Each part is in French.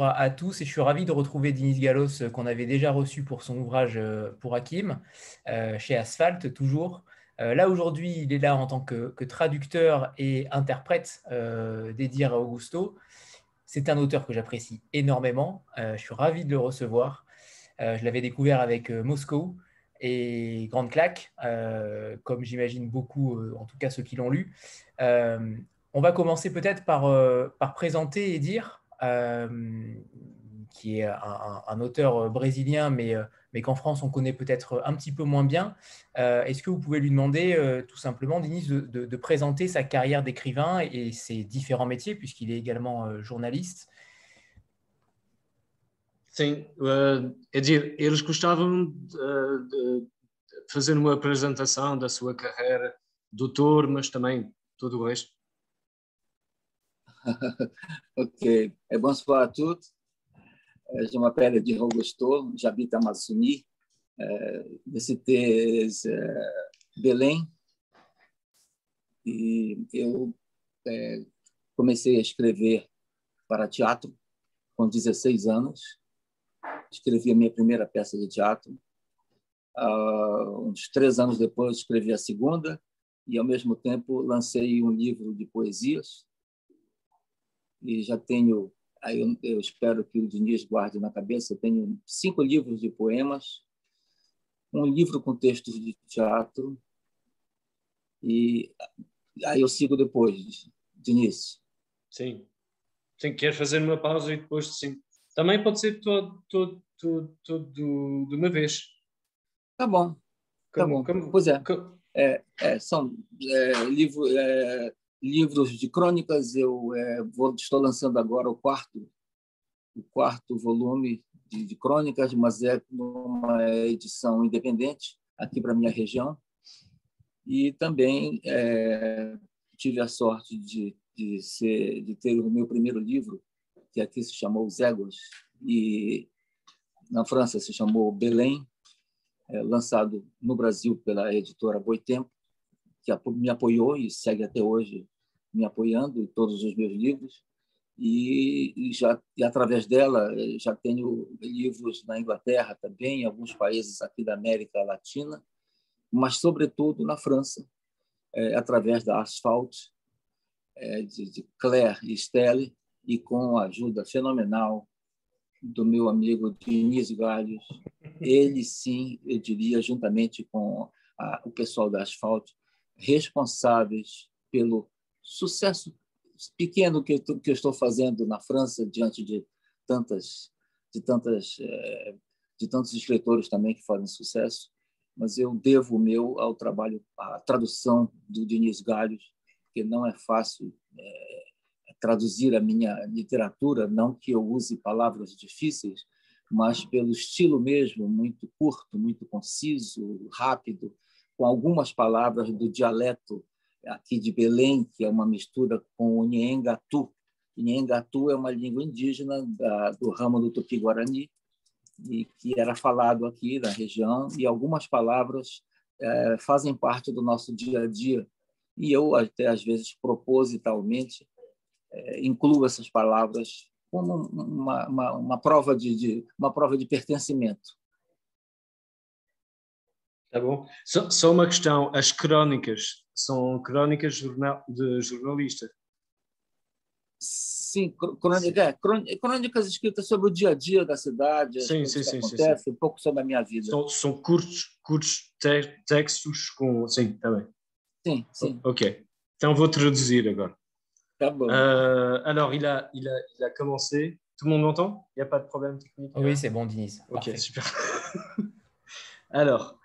à, tous et je suis ravi de retrouver Denis Galos qu'on avait déjà reçu pour son ouvrage pour Hakim chez Asphalt toujours. là aujourd'hui, il est là en tant que, traducteur et interprète d'Edir Augusto. C'est un auteur que j'apprécie énormément. je suis ravi de le recevoir. je l'avais découvert avec Moscou et Grande Claque, comme j'imagine beaucoup, en tout cas ceux qui l'ont lu. On va commencer peut-être par, euh, par présenter et dire, euh, qui est un, auteur brésilien, mais, euh, mais qu'en France on connaît peut-être un petit peu moins bien. Est-ce que vous pouvez lui demander tout simplement, Denis, de, présenter sa carrière d'écrivain et ses différents métiers, puisqu'il est également journaliste? Sim, uh, é eles gostavam de fazer uma apresentação da sua carreira de autor, mas também todo o resto. ok. É bonsoir à tous. Euh, je m'appelle Di Augusto, à Amazônie, euh, de cité Belém. E eu é, comecei a escrever para teatro com 16 anos. Escrevi a minha primeira peça de teatro. Uh, uns três anos depois, escrevi a segunda e, ao mesmo tempo, lancei um livro de poesias e já tenho, aí eu, eu, espero que o Diniz guarde na cabeça, eu tenho cinco livros de poemas, um livro com textos de teatro, e aí eu sigo depois, Diniz. Sim. Sim, quer fazer uma pausa e depois sim. Também pode ser todo, todo, todo, todo de uma vez. Tá bom. Tá como, bom. Como, pois é. Como... é, é são é, livro, é, livros de crônicas. Eu é, vou, estou lançando agora o quarto, o quarto volume de, de crônicas, mas é uma edição independente aqui para minha região. E também é, tive a sorte de, de, ser, de ter o meu primeiro livro, que aqui se chamou Zégos, e na França se chamou Belém, é, lançado no Brasil pela editora Boitempo, que me apoiou e segue até hoje me apoiando em todos os meus livros e, e já e através dela eh, já tenho livros na Inglaterra também, em alguns países aqui da América Latina, mas sobretudo na França, é, através da Asphalt, é, de, de Claire e Stelle, e com a ajuda fenomenal do meu amigo Dionísio Galhos. Ele, sim, eu diria, juntamente com a, o pessoal da Asphalt, responsáveis pelo sucesso pequeno que eu, que eu estou fazendo na França diante de tantas de tantas é, de tantos escritores também que fazem sucesso mas eu devo o meu ao trabalho à tradução do Diniz Galhos que não é fácil é, traduzir a minha literatura não que eu use palavras difíceis mas pelo estilo mesmo muito curto muito conciso rápido com algumas palavras do dialeto aqui de Belém, que é uma mistura com o Nhengatu. Nhengatu é uma língua indígena da, do ramo do Tupi-Guarani, e que era falado aqui na região, e algumas palavras é, fazem parte do nosso dia a dia. E eu, até às vezes, propositalmente, é, incluo essas palavras como uma, uma, uma prova de, de, uma prova de pertencimento. Tá bom. Só, só uma questão: as crónicas são crónicas jornal, de jornalista? Sim, crônica, é, crônicas escritas sobre o dia a dia da cidade, sim, sim, sim, acontece, sim, um pouco sobre a minha vida. São, são curtos, curtos te textos com. Sim, também. Tá sim, sim. Ok. Então vou traduzir agora. Tá bom. Uh, alors, il a, il, a, il a commencé. Tout le monde m'entend Il n'y a pas de problème technique Oui, c'est bon, Denis. Ok, super. alors,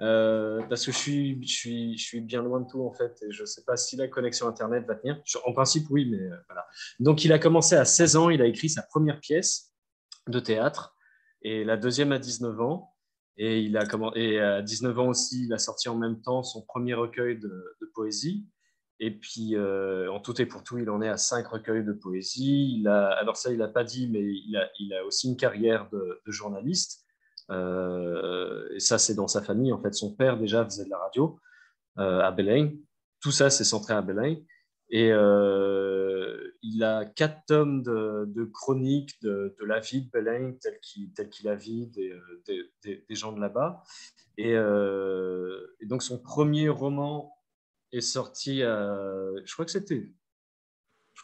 euh, parce que je suis, bien loin de tout en fait et je ne sais pas si la connexion Internet va tenir. En principe, oui, mais euh, voilà. Donc, il a commencé à 16 ans, il a écrit sa première pièce de théâtre et la deuxième à 19 ans. Et, il a à 19 ans aussi, il a sorti en même temps son premier recueil de, poésie. Et puis, euh, en tout et pour tout, il en est à cinq recueils de poésie. Alors ça, il n'a pas dit, mais il a, aussi une carrière de journaliste. Euh, et ça, c'est dans sa famille. En fait, son père déjà faisait de la radio euh, à Belém. Tout ça, c'est centré à Belém. Et euh, il a quatre tomes de, de chroniques de, la vie de Belém, tel qu'il qu la vit des, gens de là-bas. Et, donc, son premier roman est sorti, je crois que c'était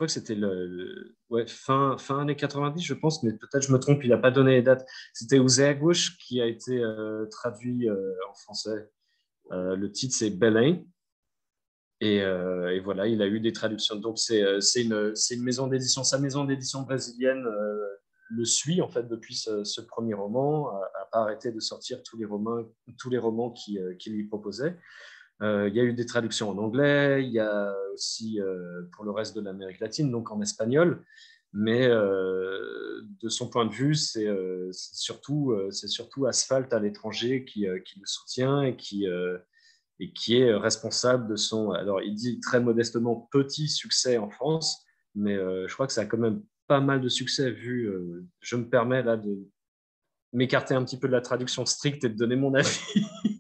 crois que c'était le, ouais, fin, fin années 90, je pense, mais peut-être je me trompe, il n'a pas donné les dates. C'était Ouzegouche qui a été traduit en français. le titre, c'est. Euh, et, voilà, il a eu des traductions. Donc, c'est euh, une, une, maison d'édition. Sa maison d'édition brésilienne euh, le suit, en fait, depuis ce, premier roman, n'a pas arrêté de sortir tous les romans, tous les romans qu'il qui lui proposait. Il y a eu des traductions en anglais, il y a aussi pour le reste de l'Amérique latine, donc en espagnol. Mais de son point de vue, c'est surtout, surtout Asphalt à l'étranger qui, qui, le soutient et qui, et qui est responsable de son, alors il dit très modestement petit succès en France, mais euh, je crois que ça a quand même pas mal de succès vu, euh, je me permets là de m'écarter un petit peu de la traduction stricte et de donner mon avis,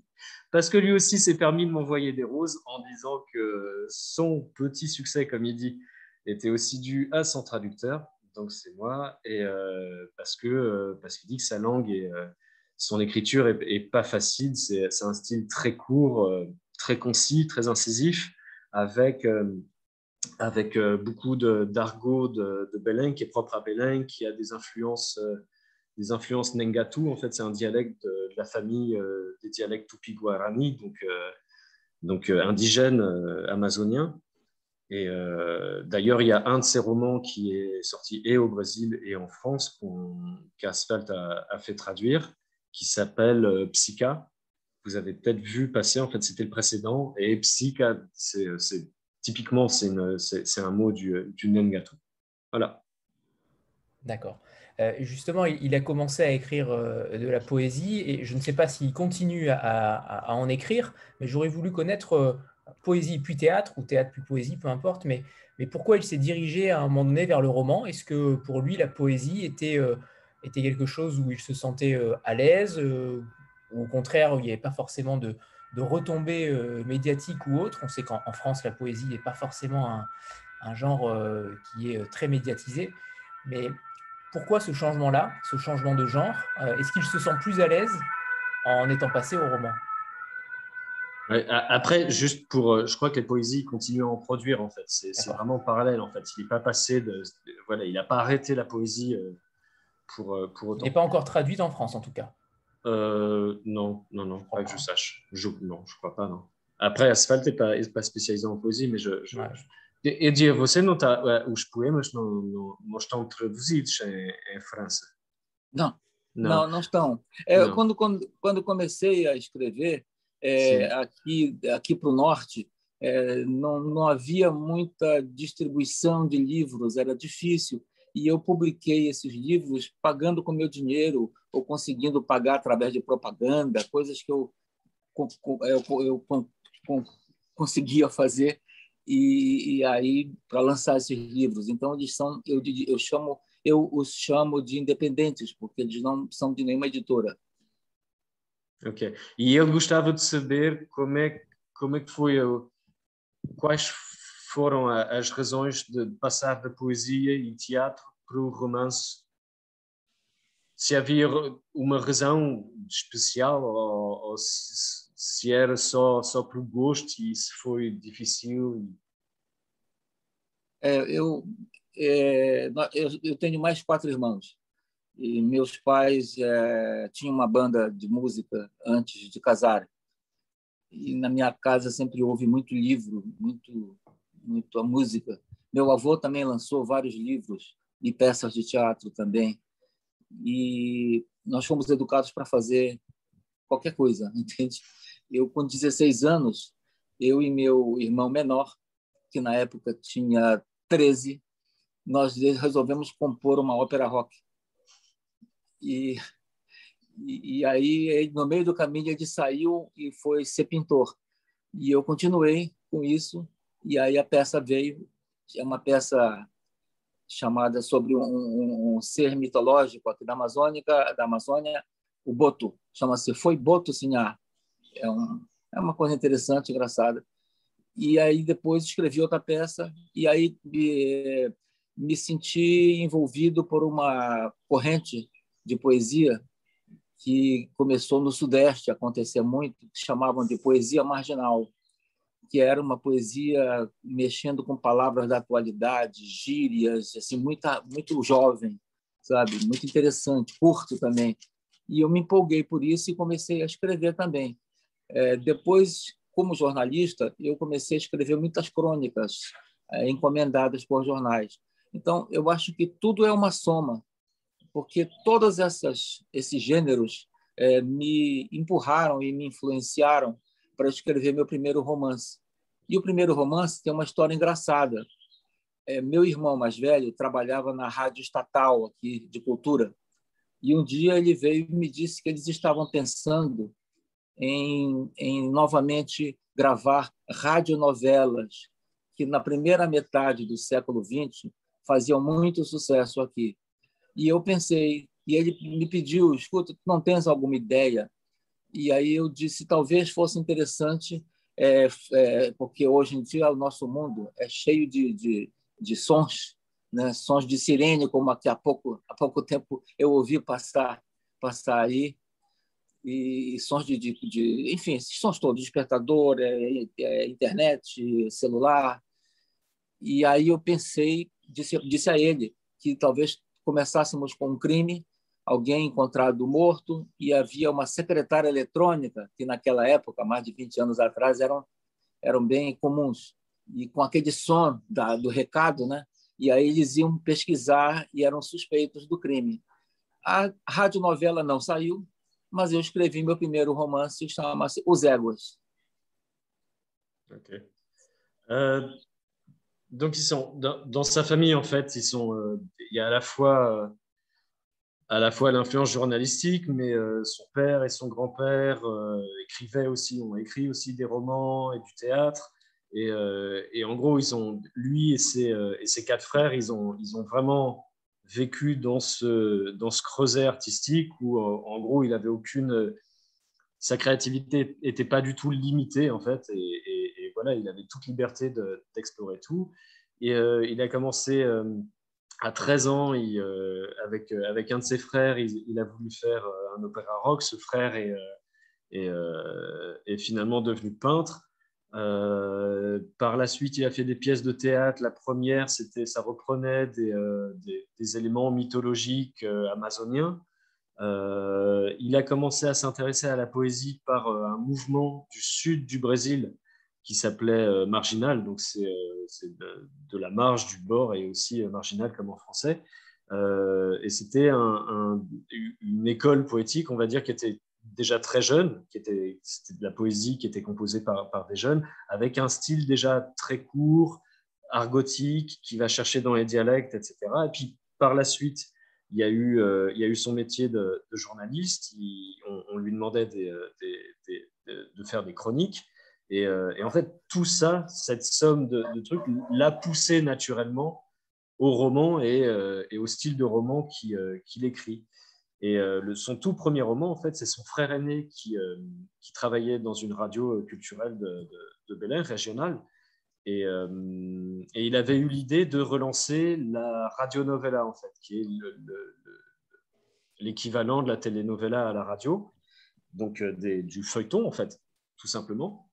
parce que lui aussi s'est permis de m'envoyer des roses en disant que son petit succès, comme il dit, était aussi dû à son traducteur, donc c'est moi, et euh, parce que parce qu'il dit que sa langue est son écriture est, pas facile. C'est un style très court, euh, très concis, très incisif, avec, euh, avec euh, beaucoup d'argot de, de, qui est propre à Belém, qui a des influences, influences Nengatu. En fait, c'est un dialecte de, la famille des dialectes Tupi-Guarani, donc, donc indigène amazonien. Et d'ailleurs, il y a un de ces romans qui est sorti et au Brésil et en France, qu'Asphalt a, fait traduire, qui s'appelle euh, Psycha. Vous avez peut-être vu passer, en fait, c'était le précédent. Et Psycha, c'est typiquement, c'est un mot du, Nengato. Voilà. D'accord. Euh, justement, il, a commencé à écrire euh, de la poésie et je ne sais pas s'il continue à, en écrire, mais j'aurais voulu connaître poésie puis théâtre ou théâtre puis poésie, peu importe, mais, pourquoi il s'est dirigé à un moment donné vers le roman? Est-ce que pour lui, la poésie était quelque chose où il se sentait euh, à l'aise, euh, ou au contraire, où il n'y avait pas forcément de, retombées euh, médiatiques ou autres? On sait qu'en France, la poésie n'est pas forcément un, un genre qui est très médiatisé. Mais pourquoi ce changement-là, ce changement de genre Est-ce qu'il se sent plus à l'aise en étant passé au roman? Après, juste pour, je crois que les poésies continuent à en produire en fait. C'est vraiment parallèle en fait. Il n'est pas passé de, voilà, il n'a pas arrêté la poésie pour, euh, pour autant. Et pas encore traduite en France, en tout cas? Euh, non, non, non, pas que je sache. Je, non, je crois pas, non. Après, Asphalt n'est pas, pas spécialisé en poésie, mais je. je, ouais. E dia, você não tá, os poemas não, não, não estão traduzidos em, em França? Não, não, não, não estão. É, não. Quando, quando, quando comecei a escrever é, aqui, aqui para o norte, é, não, não havia muita distribuição de livros, era difícil e eu publiquei esses livros pagando com meu dinheiro ou conseguindo pagar através de propaganda, coisas que eu, eu, eu, eu conseguia fazer e, e aí para lançar esses livros. Então eles são, eu, eu chamo, eu os chamo de independentes porque eles não são de nenhuma editora. Ok. E eu gostava de saber como é como é que foi quais foram as razões de passar da poesia e teatro para o romance? Se havia uma razão especial ou, ou se, se, era só, só por gosto e se foi difícil? É, eu, é, eu, eu, tenho mais quatro irmãos. E meus pais é, tinham uma banda de música antes de casar. E na minha casa sempre houve muito livro, muito muito a música. Meu avô também lançou vários livros e peças de teatro também. E nós fomos educados para fazer qualquer coisa, entende? Eu, com 16 anos, eu e meu irmão menor, que na época tinha 13, nós resolvemos compor uma ópera rock. E, e, e aí, no meio do caminho, ele saiu e foi ser pintor. E eu continuei com isso e aí a peça veio, é uma peça chamada sobre um, um, um ser mitológico aqui da Amazônica, da Amazônia, o Boto. Chama-se Foi Boto Sinhá. É, um, é uma coisa interessante, engraçada. E aí depois escrevi outra peça e aí me senti envolvido por uma corrente de poesia que começou no Sudeste a acontecer muito, que chamavam de poesia marginal, que era uma poesia mexendo com palavras da atualidade, gírias, assim, muita, muito jovem, sabe? Muito interessante, curto também. E eu me empolguei por isso e comecei a escrever também. É, depois, como jornalista, eu comecei a escrever muitas crônicas é, encomendadas por jornais. Então, eu acho que tudo é uma soma, porque todos essas, esses gêneros é, me empurraram e me influenciaram para escrever meu primeiro romance. E o primeiro romance tem uma história engraçada. É, meu irmão mais velho trabalhava na rádio estatal aqui de cultura e um dia ele veio e me disse que eles estavam pensando em, em novamente gravar radionovelas que na primeira metade do século XX faziam muito sucesso aqui. E eu pensei, e ele me pediu, escuta, não tens alguma ideia? E aí eu disse, talvez fosse interessante, é, é, porque hoje em dia o nosso mundo é cheio de, de, de sons, né? sons de sirene, como aqui há pouco, há pouco tempo eu ouvi passar, passar aí, e sons de, de, de enfim, esses sons todos, despertador, é, é, internet, celular. E aí eu pensei, disse, disse a ele que talvez começássemos com um crime, alguém encontrado morto, e havia uma secretária eletrônica, que naquela época, mais de 20 anos atrás, eram, eram bem comuns. E com aquele som da, do recado, né? e aí eles iam pesquisar e eram suspeitos do crime. A radionovela não saiu, mas eu escrevi meu primeiro romance, chama-se Os Éguas. Ok. Euh, donc ils sont dans, sa famille en fait, ils sont, euh, il y a à la fois à la fois l'influence journalistique, mais euh, son père et son grand-père euh, écrivaient aussi, ont écrit aussi des romans et du théâtre. Et, euh, et en gros, ils ont, lui et ses, euh, et ses, quatre frères, ils ont, ils ont vraiment vécu dans ce, dans ce creuset artistique où, en gros, il avait aucune. Sa créativité n'était pas du tout limitée, en fait. Et, voilà, il avait toute liberté d'explorer tout. Et il a commencé à 13 ans, euh, avec, euh, avec un de ses frères, il, a voulu faire euh, un opéra rock. Ce frère est, est finalement devenu peintre. Par la suite, il a fait des pièces de théâtre. La première, c'était, ça reprenait des, des éléments mythologiques amazoniens. il a commencé à s'intéresser à la poésie par un mouvement du sud du Brésil qui s'appelait euh, Marginal, donc c'est euh, de, la marge, du bord et aussi euh, marginal comme en français. et c'était un, une école poétique, on va dire, qui était déjà très jeune, qui était, de la poésie qui était composée par, des jeunes, avec un style déjà très court, argotique, qui va chercher dans les dialectes, etc. Et puis par la suite, il y a eu, il y a eu son métier de, journaliste. on, lui demandait des, de faire des chroniques. Euh, et, en fait, tout ça, cette somme de, trucs, l'a poussé naturellement au roman et, euh, au style de roman euh, qu'il écrit. Et le, son tout premier roman, en fait, c'est son frère aîné qui, qui, travaillait dans une radio culturelle de, de, Bel régionale. Et, il avait eu l'idée de relancer la radionovela, en fait, qui est l'équivalent de la telenovela à la radio, donc du feuilleton, en fait, tout simplement.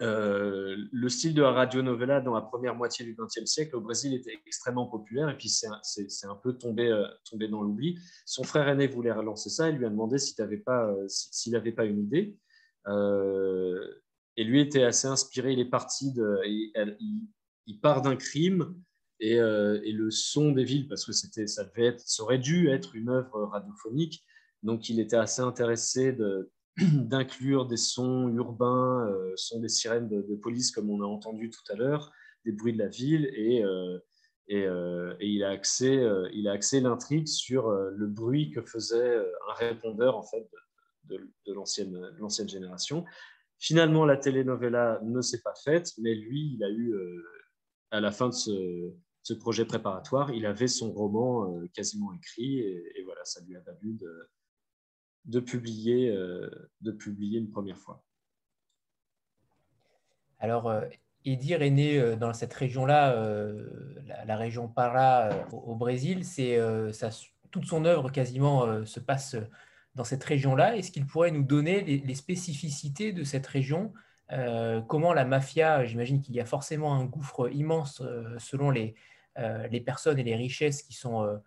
Euh, le style de la radionovela dans la première moitié du XXe siècle au Brésil était extrêmement populaire et puis c'est un, peu tombé, euh, tombé dans l'oubli. Son frère aîné voulait relancer ça, il lui a demandé s'il n'avait pas, euh, s'il n'avait pas une idée. et lui était assez inspiré, il est parti il, part d'un crime et, et, le son des villes, parce que ça, devait être, ça aurait dû être une œuvre radiophonique, donc il était assez intéressé de, d'inclure des sons urbains, euh, sons des sirènes de, police comme on a entendu tout à l'heure, des bruits de la ville et, euh, euh, et, il a axé, il a l'intrigue sur le bruit que faisait un répondeur en fait de, l'ancienne génération. Finalement, la telenovela ne s'est pas faite, mais lui, il a eu, à la fin de ce, ce, projet préparatoire, il avait son roman quasiment écrit, et, et, voilà, ça lui a valu de, de publier, euh, de publier une première fois. Alors, euh, Edir est né dans cette région-là, la, région Pará au, Brésil. C'est toute son œuvre quasiment se passe dans cette région-là. Est-ce qu'il pourrait nous donner les, spécificités de cette région? Comment la mafia, j'imagine qu'il y a forcément un gouffre immense selon les, les personnes et les richesses qui sont,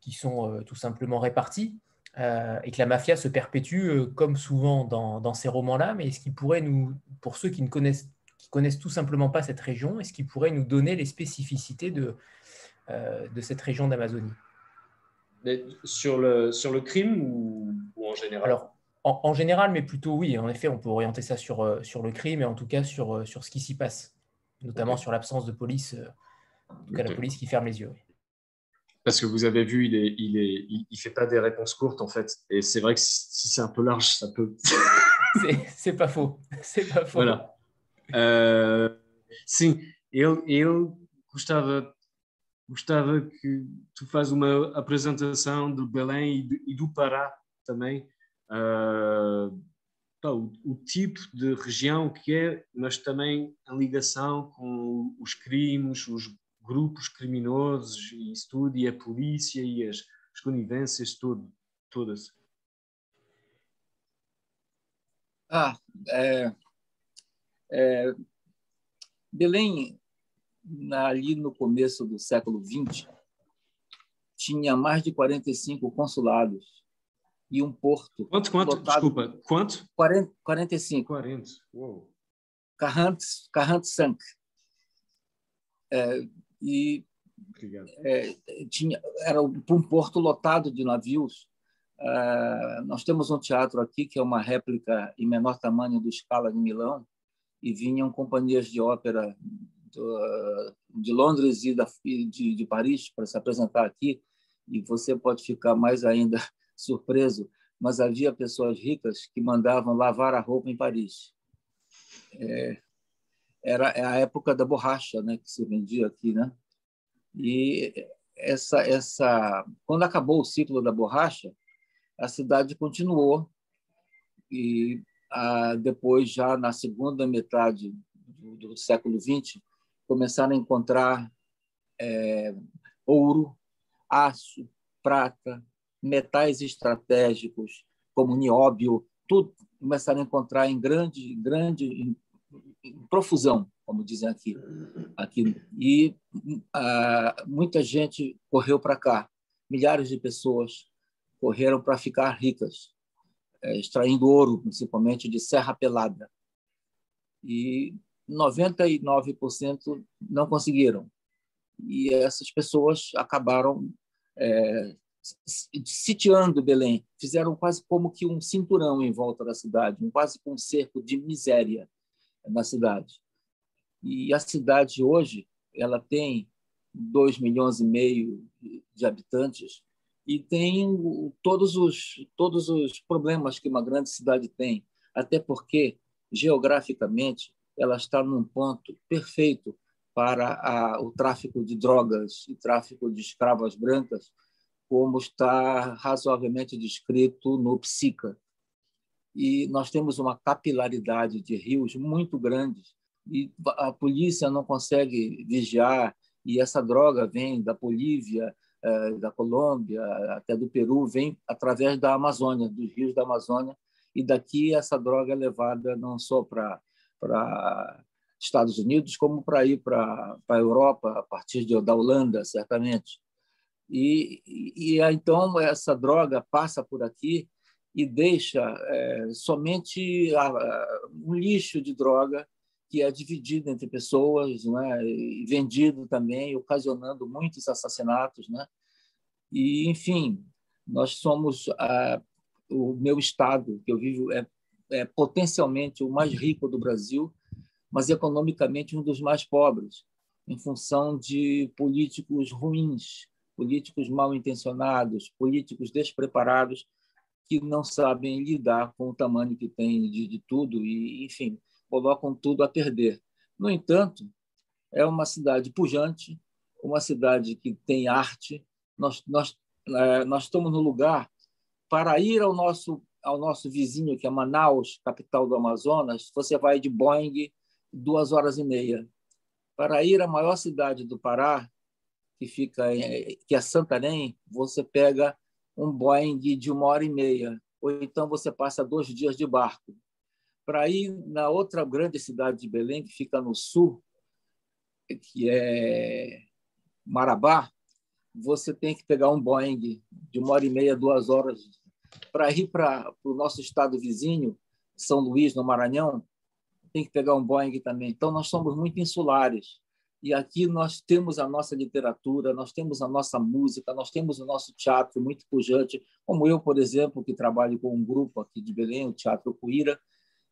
qui sont tout simplement réparties. Euh, et que la mafia se perpétue euh, comme souvent dans, ces romans-là, mais est-ce qu'il pourrait nous, pour ceux qui ne connaissent, qui connaissent tout simplement pas cette région, est-ce qu'il pourrait nous donner les spécificités de, euh, de cette région d'Amazonie? Sur le, sur le crime ou, en général? Alors, en, général, mais plutôt oui, en effet, on peut orienter ça sur, sur le crime et en tout cas sur, sur ce qui s'y passe, notamment sur l'absence de police, en tout cas la police qui ferme les yeux parce que vous avez vu, il est, il est, il, fait pas des réponses courtes en fait. Et c'est vrai que si, c'est un peu large, ça peut. c'est pas faux. C'est pas faux. Voilà. Uh, sim, ele, ele gostava, gostava que tu faz uma apresentação do Belém e do, e do Pará também. Uh, pá, o, o, tipo de região que é, mas também a ligação com os crimes, os grupos criminosos e isso tudo, e a polícia e as, as conivências tudo, todas? Ah, é, é, Belém, ali no começo do século XX, tinha mais de 45 consulados e um porto. Quanto, quanto? Desculpa, quanto? 40, 45. 40, uou. 40, 45. É, e é, tinha, era um porto lotado de navios. Uh, nós temos um teatro aqui que é uma réplica em menor tamanho do Scala de Milão e vinham companhias de ópera do, de Londres e da, de, de Paris para se apresentar aqui e você pode ficar mais ainda surpreso, mas havia pessoas ricas que mandavam lavar a roupa em Paris. É, era a época da borracha, né, que se vendia aqui, né? E essa essa quando acabou o ciclo da borracha, a cidade continuou e ah, depois já na segunda metade do, do século XX começaram a encontrar é, ouro, aço, prata, metais estratégicos como nióbio, tudo começaram a encontrar em grande grande profusão, como dizem aqui. aqui. E ah, muita gente correu para cá, milhares de pessoas correram para ficar ricas, é, extraindo ouro, principalmente de Serra Pelada. E 99% não conseguiram. E essas pessoas acabaram é, sitiando Belém, fizeram quase como que um cinturão em volta da cidade, quase um cerco de miséria na cidade. E a cidade hoje ela tem 2 milhões e meio de habitantes e tem todos os todos os problemas que uma grande cidade tem, até porque geograficamente ela está num ponto perfeito para a, o tráfico de drogas e tráfico de escravas brancas, como está razoavelmente descrito no Psica, e nós temos uma capilaridade de rios muito grande e a polícia não consegue vigiar e essa droga vem da Bolívia, eh, da Colômbia, até do Peru, vem através da Amazônia, dos rios da Amazônia e daqui essa droga é levada não só para para Estados Unidos como para ir para para Europa a partir de, da Holanda certamente. E, e então essa droga passa por aqui e deixa é, somente a, a, um lixo de droga que é dividido entre pessoas né, e vendido também, ocasionando muitos assassinatos. Né? E, enfim, nós somos a, o meu estado, que eu vivo, é, é potencialmente o mais rico do Brasil, mas economicamente um dos mais pobres, em função de políticos ruins, políticos mal intencionados, políticos despreparados que não sabem lidar com o tamanho que tem de, de tudo e, enfim, colocam tudo a perder. No entanto, é uma cidade pujante, uma cidade que tem arte. Nós, nós, é, nós estamos no lugar para ir ao nosso, ao nosso vizinho, que é Manaus, capital do Amazonas. Você vai de Boeing, duas horas e meia. Para ir à maior cidade do Pará, que fica em, que é Santarém, você pega um Boeing de uma hora e meia, ou então você passa dois dias de barco. Para ir na outra grande cidade de Belém, que fica no sul, que é Marabá, você tem que pegar um Boeing de uma hora e meia, duas horas. Para ir para o nosso estado vizinho, São Luís, no Maranhão, tem que pegar um Boeing também. Então, nós somos muito insulares. E aqui nós temos a nossa literatura, nós temos a nossa música, nós temos o nosso teatro muito pujante, como eu, por exemplo, que trabalho com um grupo aqui de Belém, o Teatro Cuíra,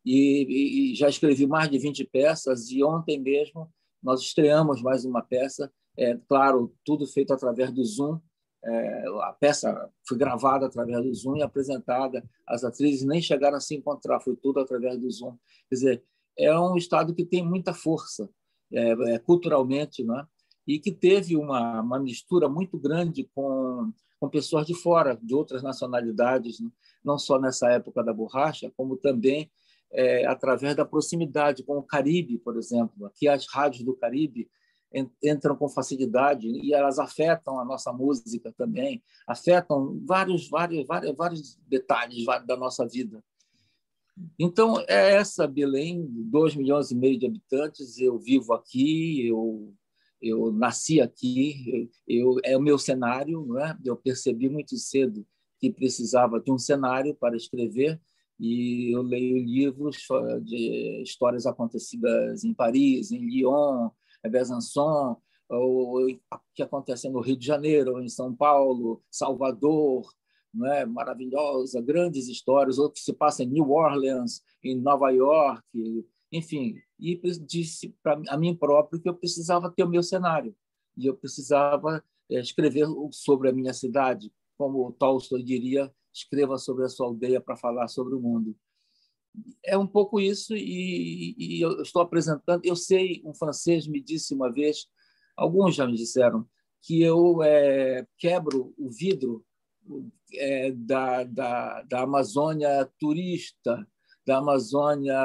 e, e já escrevi mais de 20 peças, e ontem mesmo nós estreamos mais uma peça, é claro, tudo feito através do Zoom, é, a peça foi gravada através do Zoom e apresentada. As atrizes nem chegaram a se encontrar, foi tudo através do Zoom. Quer dizer, é um estado que tem muita força é, é, culturalmente, né? e que teve uma, uma mistura muito grande com, com pessoas de fora, de outras nacionalidades, né? não só nessa época da borracha, como também é, através da proximidade com o Caribe, por exemplo. Aqui as rádios do Caribe entram com facilidade e elas afetam a nossa música também, afetam vários, vários, vários, vários detalhes da nossa vida. Então, é essa Belém, 2 milhões e meio de habitantes, eu vivo aqui, eu, eu nasci aqui, eu, é o meu cenário, não é? eu percebi muito cedo que precisava de um cenário para escrever, e eu leio livros de histórias acontecidas em Paris, em Lyon, em Besançon, ou que acontecem no Rio de Janeiro, em São Paulo, Salvador, não é? maravilhosa, grandes histórias, outro que se passa em New Orleans, em Nova York, enfim. E disse para a mim próprio que eu precisava ter o meu cenário e eu precisava é, escrever sobre a minha cidade, como Tolstói diria, escreva sobre a sua aldeia para falar sobre o mundo. É um pouco isso e, e eu estou apresentando. Eu sei, um francês me disse uma vez, alguns já me disseram, que eu é, quebro o vidro é, da, da, da Amazônia turista, da Amazônia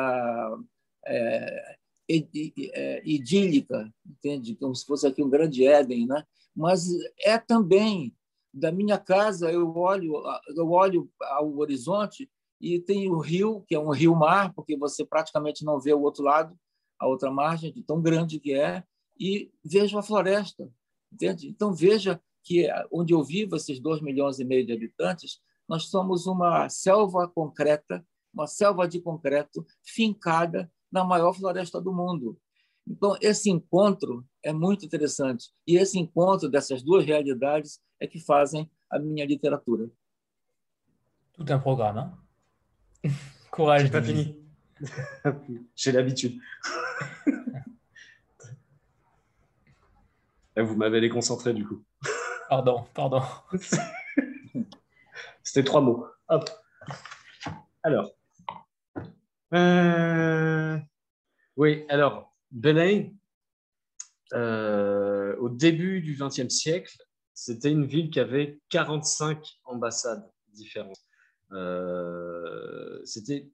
é, é, idílica, entende? Como se fosse aqui um grande Éden, né? Mas é também da minha casa eu olho eu olho ao horizonte e tem o rio que é um rio-mar porque você praticamente não vê o outro lado a outra margem de tão grande que é e vejo a floresta entende então veja que onde eu vivo, esses 2 milhões e meio de habitantes, nós somos uma selva concreta, uma selva de concreto fincada na maior floresta do mundo. Então, esse encontro é muito interessante. E esse encontro dessas duas realidades é que fazem a minha literatura. Tout un programme. Hein? Courage. pas fini. J'ai l'habitude. Vous m'avez déconcentré du coup. Pardon, pardon. C'était trois mots. Hop. Alors. Euh, oui, alors, Belém, euh, au début du XXe siècle, c'était une ville qui avait 45 ambassades différentes. Euh, c'était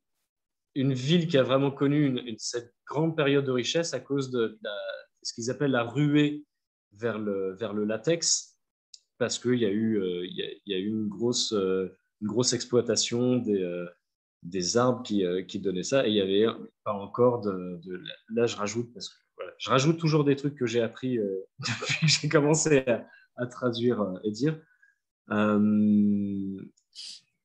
une ville qui a vraiment connu cette grande période de richesse à cause de, ce qu'ils appellent la ruée vers le, vers le latex, parce qu'il y, a eu, euh, y, euh, une grosse exploitation des, euh, arbres qui, qui donnaient ça. Et il n'y avait pas encore de, Là, je rajoute, parce que je rajoute toujours des trucs que j'ai appris depuis que j'ai commencé à, traduire et dire.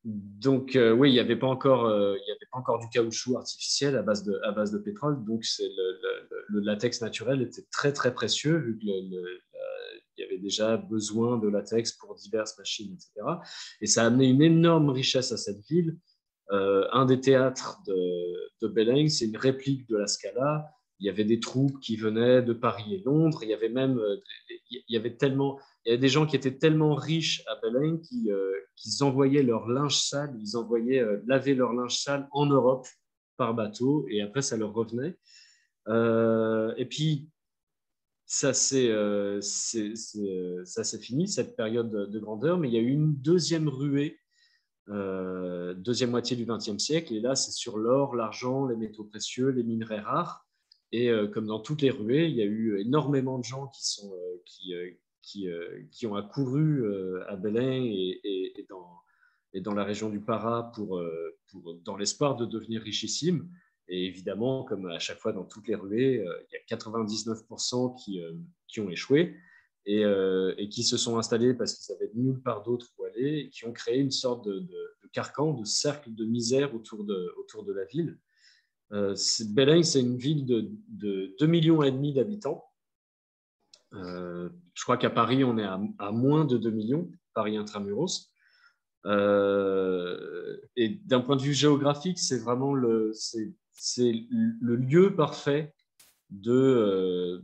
donc, oui, il n'y avait, pas encore, y du caoutchouc artificiel à base de, pétrole. Donc, le, latex naturel était très, très précieux, vu que le, y avait déjà besoin de latex pour diverses machines, etc. Et ça a amené une énorme richesse à cette ville. Euh, un des théâtres de, de c'est une réplique de la Scala. Il y avait des troupes qui venaient de Paris et Londres. Il y avait même, euh, il y avait tellement, il y avait des gens qui étaient tellement riches à Belém qu'ils euh, envoyaient leur linge sale, ils envoyaient laver leur linge sale en Europe par bateau, et après ça leur revenait. et puis ça c'est euh, euh, fini cette période de, grandeur, mais il y a eu une deuxième ruée, euh, deuxième moitié du XXe siècle, et là c'est sur l'or, l'argent, les métaux précieux, les minerais rares. Et comme dans toutes les ruées, il y a eu énormément de gens qui, sont, qui, qui, qui ont accouru à Belém et, et, dans, et dans la région du Para pour, pour, dans l'espoir de devenir richissimes. Et évidemment, comme à chaque fois dans toutes les ruées, il y a 99% qui, qui ont échoué. Euh, et, qui se sont installés parce qu'ils n'avaient nulle part d'autre où aller, et qui ont créé une sorte de, carcan, de cercle de misère autour de, autour de la ville. Euh, c'est une ville de, de 2,5 millions et demi d'habitants. Euh, je crois qu'à Paris, on est à, moins de 2 millions, Paris intramuros. Euh, et d'un point de vue géographique, c'est vraiment le, c'est, le lieu parfait de,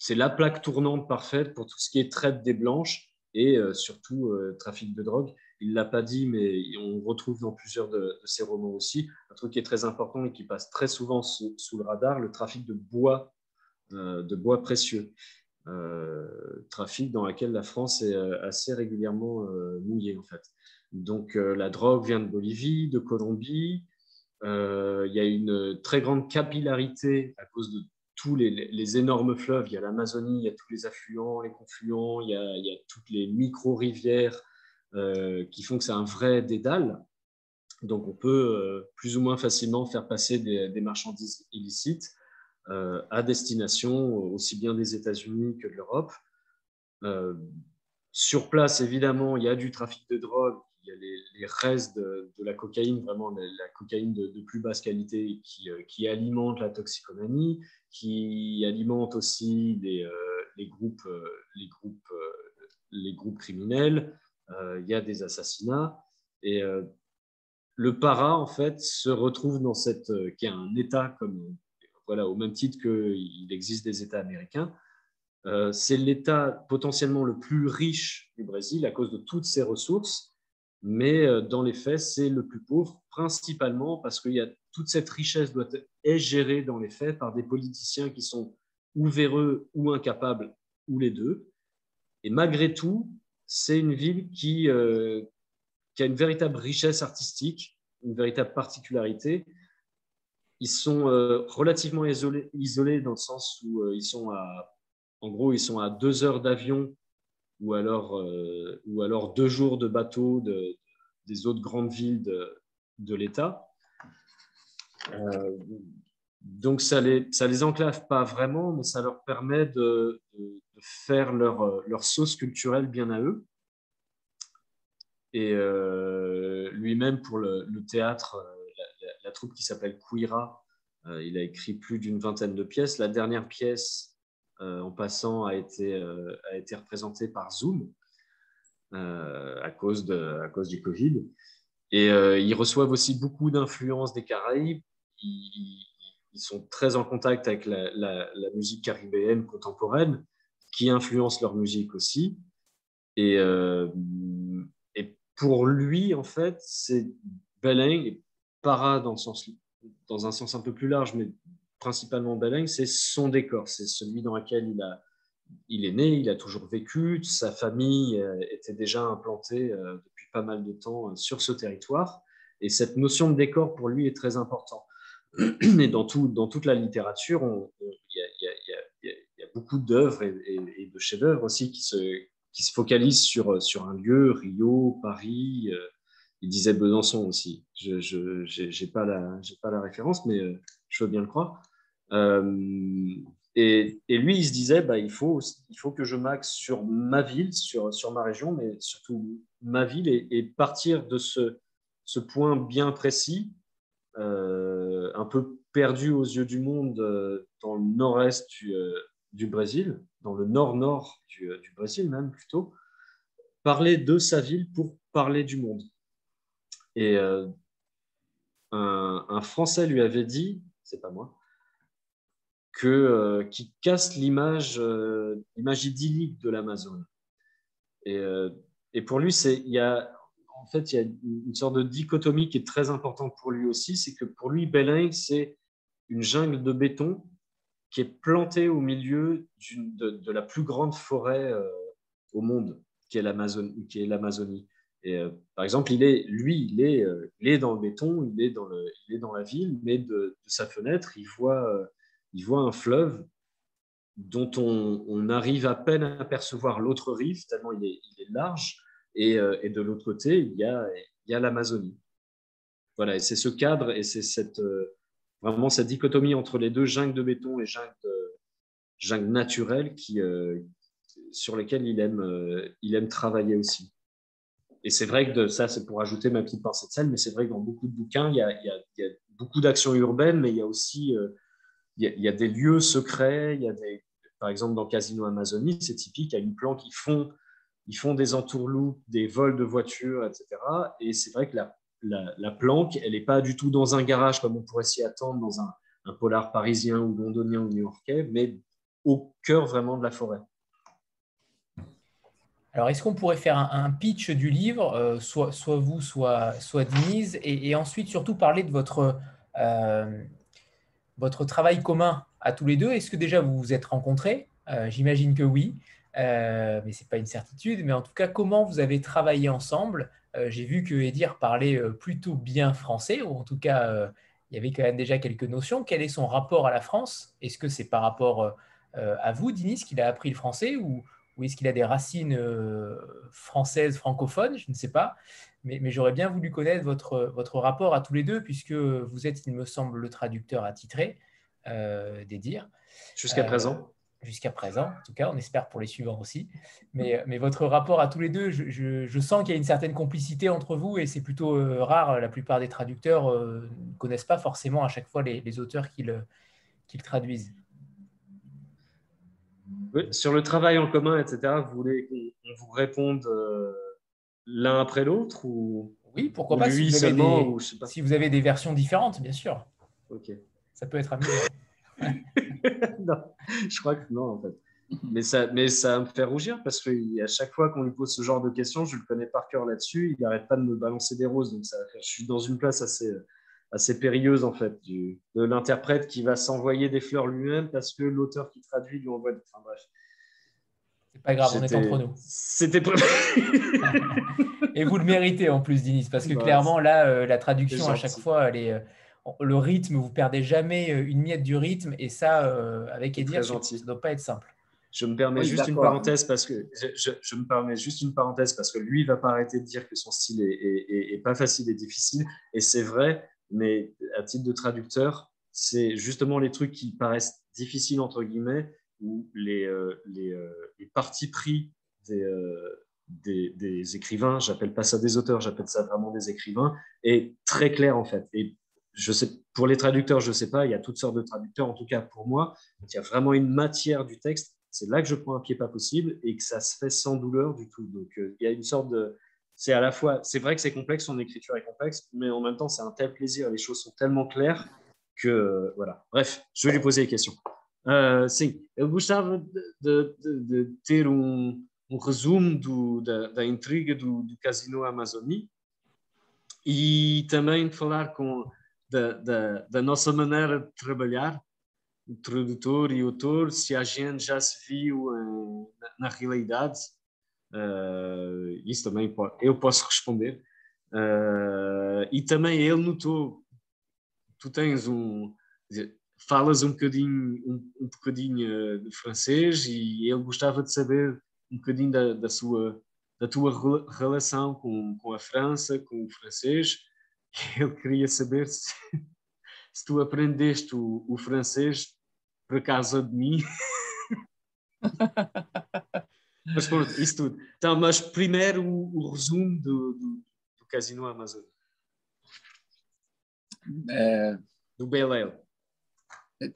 c'est la plaque tournante parfaite pour tout ce qui est traite des blanches et euh, surtout euh, trafic de drogue. Il ne l'a pas dit, mais on retrouve dans plusieurs de, ses romans aussi un truc qui est très important et qui passe très souvent sous, le radar, le trafic de bois, euh, de bois précieux. trafic dans lequel la France est assez régulièrement mouillée en fait. Donc la drogue vient de Bolivie, de Colombie. Il y a une très grande capillarité à cause de tous les, énormes fleuves. Il y a l'Amazonie, il y a tous les affluents, les confluents, il y a, toutes les micro-rivières euh, qui font que c'est un vrai dédale. Donc on peut euh, plus ou moins facilement faire passer des, marchandises illicites euh, à destination aussi bien des États-Unis que de l'Europe. sur place, évidemment, il y a du trafic de drogue, il y a les, restes de, la cocaïne, vraiment la, cocaïne de, plus basse qualité qui, qui alimente la toxicomanie qui alimente aussi euh, les, groupes, euh, les, groupes, euh, les groupes criminels. il y a des assassinats. Et le para, en fait, se retrouve dans cette. qui est un État comme. Voilà, au même titre qu'il existe des États américains. c'est l'État potentiellement le plus riche du Brésil à cause de toutes ses ressources, mais dans les faits, c'est le plus pauvre, principalement parce qu'il y a toute cette richesse doit être gérée dans les faits par des politiciens qui sont ou véreux ou incapables, ou les deux. Et malgré tout, c'est une ville qui, euh, a une véritable richesse artistique, une véritable particularité. Ils sont euh, relativement isolés, isolés, dans le sens où euh, ils sont à, en gros, ils sont à deux heures d'avion ou alors, ou alors deux jours de bateau de, des autres grandes villes de, l'État. Euh, donc ça les, ça les enclave pas vraiment, mais ça leur permet de, faire leur, leur, sauce culturelle bien à eux. Et euh, lui-même, pour le, théâtre, euh, la, troupe qui s'appelle Quira, il a écrit plus d'une vingtaine de pièces. La dernière pièce, en passant, a été, a été représentée par Zoom à, cause de, à cause du Covid. Et ils reçoivent aussi beaucoup d'influences des Caraïbes ils, sont très en contact avec la, musique caribéenne contemporaine, qui influence leur musique aussi. Et, euh, et pour lui, en fait, c'est Beleng Para dans, sens, dans un sens un peu plus large, mais principalement Beleng, c'est son décor, c'est celui dans lequel il, a, il est né, il a toujours vécu, sa famille euh, était déjà implantée euh, depuis pas mal de temps sur ce territoire. Et cette notion de décor, pour lui, est très importante. Et dans, tout, dans toute la littérature, il y, a beaucoup d'œuvres et, de chefs-d'œuvre aussi qui se, qui se focalisent sur, sur un lieu, Rio, Paris. Euh, il disait Besançon aussi. Je n'ai pas, la, pas la référence, mais euh, je veux bien le croire. Euh, et, lui, il se disait, bah, il, faut, il faut que je m'axe sur ma ville, sur, ma région, mais surtout ma ville, et, partir de ce, point bien précis euh, un peu perdu aux yeux du monde euh, dans le nord-est du, Brésil, dans le nord-nord du, Brésil même plutôt, parler de sa ville pour parler du monde. Et un, Français lui avait dit, c'est pas moi, que qui casse l'image l'image idyllique de l'Amazone. Et, et, pour lui, il y a en fait, il y a une sorte de dichotomie qui est très importante pour lui aussi, c'est que pour lui, Belém, c'est une jungle de béton qui est plantée au milieu de, la plus grande forêt euh, au monde, qui est l'Amazonie. Et par exemple, il est, lui, il est, il est dans le béton, il est dans, le, il est dans la ville, mais de sa fenêtre, il voit, il voit un fleuve dont on, arrive à peine à apercevoir l'autre rive, tellement il est, large. Euh, et, de l'autre côté, il y a, l'Amazonie. Voilà, et c'est ce cadre et c'est cette, euh, vraiment cette dichotomie entre les deux jungles de béton et jungles, naturelles qui, euh, sur lesquels il aime, il aime travailler aussi. Et c'est vrai que ça, c'est pour ajouter ma petite pincée de sel, mais c'est vrai que dans beaucoup de bouquins, il y a, il y a beaucoup d'actions urbaines, mais il y a aussi y, a, des lieux secrets, y a par exemple dans Casino Amazonie, c'est typique, il y a une planque, ils font, ils font des entourloupes, des vols de voitures, etc. Et c'est vrai que la, la, planque, elle n'est pas du tout dans un garage comme on pourrait s'y attendre dans un, polar parisien ou londonien ou new-yorkais, mais au cœur vraiment de la forêt. Alors, est-ce qu'on pourrait faire un, pitch du livre, euh, soit, vous, soit, soit Denise, et, ensuite surtout parler de votre, euh, votre travail commun à tous les deux. Est-ce que déjà vous vous êtes rencontrés? Euh, J'imagine que oui, euh, mais ce n'est pas une certitude. Mais en tout cas, comment vous avez travaillé ensemble? Euh, J'ai vu que Edir parlait plutôt bien français, ou en tout cas, il y avait quand même déjà quelques notions. Quel est son rapport à la France? Est-ce que c'est par rapport à vous, Dinis, qu'il a appris le français, ou, ou est-ce qu'il a des racines françaises, francophones? Je ne sais pas. Mais, mais j'aurais bien voulu connaître votre, votre rapport à tous les deux, puisque vous êtes, il me semble, le traducteur attitré euh, des dires. Jusqu'à présent euh, Jusqu'à présent, en tout cas, on espère pour les suivants aussi. Mais, mais votre rapport à tous les deux, je, je, sens qu'il y a une certaine complicité entre vous et c'est plutôt euh, rare. La plupart des traducteurs ne connaissent pas forcément à chaque fois les, les auteurs qu'ils traduisent. sur le travail en commun, etc., vous voulez qu'on vous réponde l'un après l'autre ou Oui, pourquoi pas, si, vous des, si vous avez des versions différentes, bien sûr. Ok ça peut être amusant. non, je crois que non, en fait. Mais ça, mais ça me fait rougir parce qu'à chaque fois qu'on lui pose ce genre de questions, je le connais par cœur là-dessus, il n'arrête pas de me balancer des roses. Donc ça, je suis dans une place assez, assez périlleuse, en fait, du, de l'interprète qui va s'envoyer des fleurs lui-même parce que l'auteur qui traduit lui envoie des. Enfin bref. C'est pas grave, on est entre nous. C'était Et vous le méritez en plus, Dinis, parce que bah, clairement, là, euh, la traduction, à chaque fois, elle est le rythme, vous perdez jamais euh, une miette du rythme, et ça, euh, avec Edir, ça ne doit pas être simple. Je me permets juste une parenthèse parce que je, me permets juste une parenthèse parce que lui, il va pas arrêter de dire que son style est, pas facile et difficile, et c'est vrai. Mais à titre de traducteur, c'est justement les trucs qui paraissent difficiles entre guillemets ou les, euh, les, partis pris des, des, écrivains, j'appelle pas ça des auteurs, j'appelle ça vraiment des écrivains, est très clair en fait. Et je sais, pour les traducteurs, je ne sais pas, il y a toutes sortes de traducteurs, en tout cas pour moi, il y a vraiment une matière du texte, c'est là que je prends un pied pas possible et que ça se fait sans douleur du tout. Donc euh, il y a une sorte de... C'est à la fois, c'est vrai que c'est complexe, son écriture est complexe, mais en même temps c'est un tel plaisir, les choses sont tellement claires que euh, voilà. Bref, je vais lui poser des questions. Uh, sim, eu gostava de, de, de ter um, um resumo do, da, da intriga do, do Casino Amazonie e também falar com da, da, da, nossa maneira de trabalhar, o tradutor e o autor, se a gente já se viu uh, na, na, realidade, uh, isso também pode, eu posso responder. Uh, e também ele notou, tu tens um, falas um bocadinho, um, um bocadinho de francês e ele gostava de saber um bocadinho da, da sua da tua relação com, com a França, com o francês, ele queria saber se, se tu aprendeste o, o, francês por causa de mim. mas pronto, isso tudo. Então, mas primeiro o, o resumo do, do, do Casino Amazon. É, do Belém.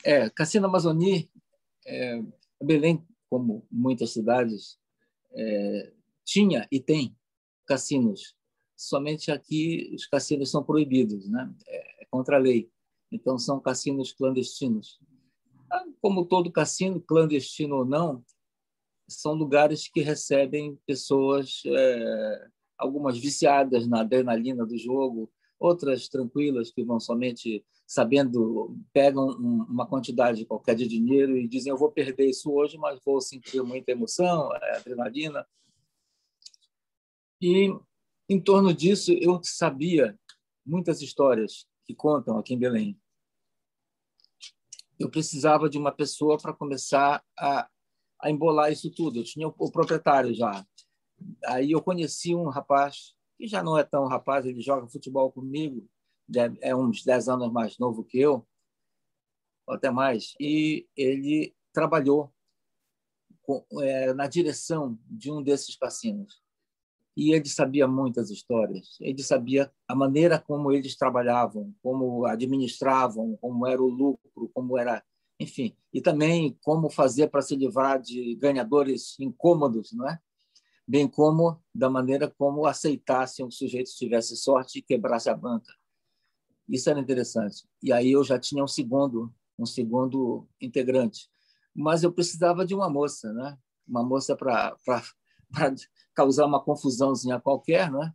É, Cassino Amazonie, é, Belém, como muitas cidades, é, tinha e tem cassinos somente aqui os cassinos são proibidos, né? É, é contra a lei. Então são cassinos clandestinos. Ah, como todo cassino, clandestino ou não, são lugares que recebem pessoas, é, algumas viciadas na adrenalina do jogo, outras tranquilas que vão somente sabendo, pegam uma quantidade qualquer de dinheiro e dizem eu vou perder isso hoje, mas vou sentir muita emoção, é, adrenalina. E em torno disso, eu sabia muitas histórias que contam aqui em Belém. Eu precisava de uma pessoa para começar a, a embolar isso tudo. Eu tinha o, o proprietário já. Aí eu conheci um rapaz, que já não é tão rapaz, ele joga futebol comigo, é uns 10 anos mais novo que eu, até mais, e ele trabalhou com, é, na direção de um desses cassinos e ele sabia muitas histórias. Ele sabia a maneira como eles trabalhavam, como administravam, como era o lucro, como era, enfim, e também como fazer para se livrar de ganhadores incômodos, não é? Bem como da maneira como aceitassem o sujeito tivesse sorte e quebrasse a banca. Isso era interessante. E aí eu já tinha um segundo, um segundo integrante, mas eu precisava de uma moça, né? Uma moça para causar uma confusãozinha qualquer, né?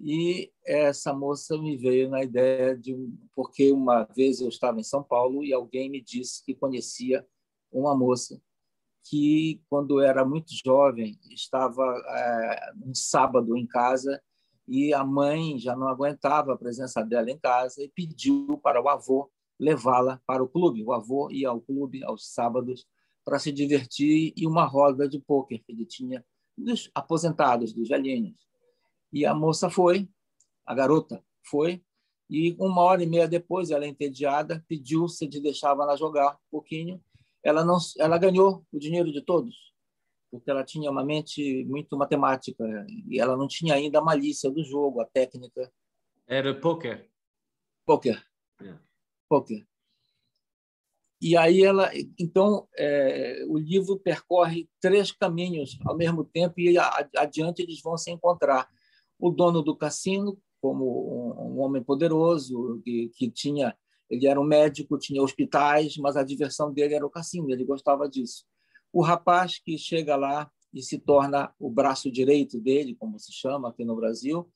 E essa moça me veio na ideia de porque uma vez eu estava em São Paulo e alguém me disse que conhecia uma moça que quando era muito jovem estava é, um sábado em casa e a mãe já não aguentava a presença dela em casa e pediu para o avô levá-la para o clube. O avô ia ao clube aos sábados para se divertir e uma roda de pôquer que ele tinha dos aposentados, dos velhinhos. E a moça foi, a garota foi, e uma hora e meia depois, ela entediada, pediu se de deixava ela jogar um pouquinho. Ela não, ela ganhou o dinheiro de todos, porque ela tinha uma mente muito matemática e ela não tinha ainda a malícia do jogo, a técnica. Era poker. Poker. Yeah. Poker. E aí ela, então, é, o livro percorre três caminhos ao mesmo tempo e adiante eles vão se encontrar. O dono do cassino, como um, um homem poderoso que, que tinha, ele era um médico, tinha hospitais, mas a diversão dele era o cassino. Ele gostava disso. O rapaz que chega lá e se torna o braço direito dele, como se chama aqui no Brasil,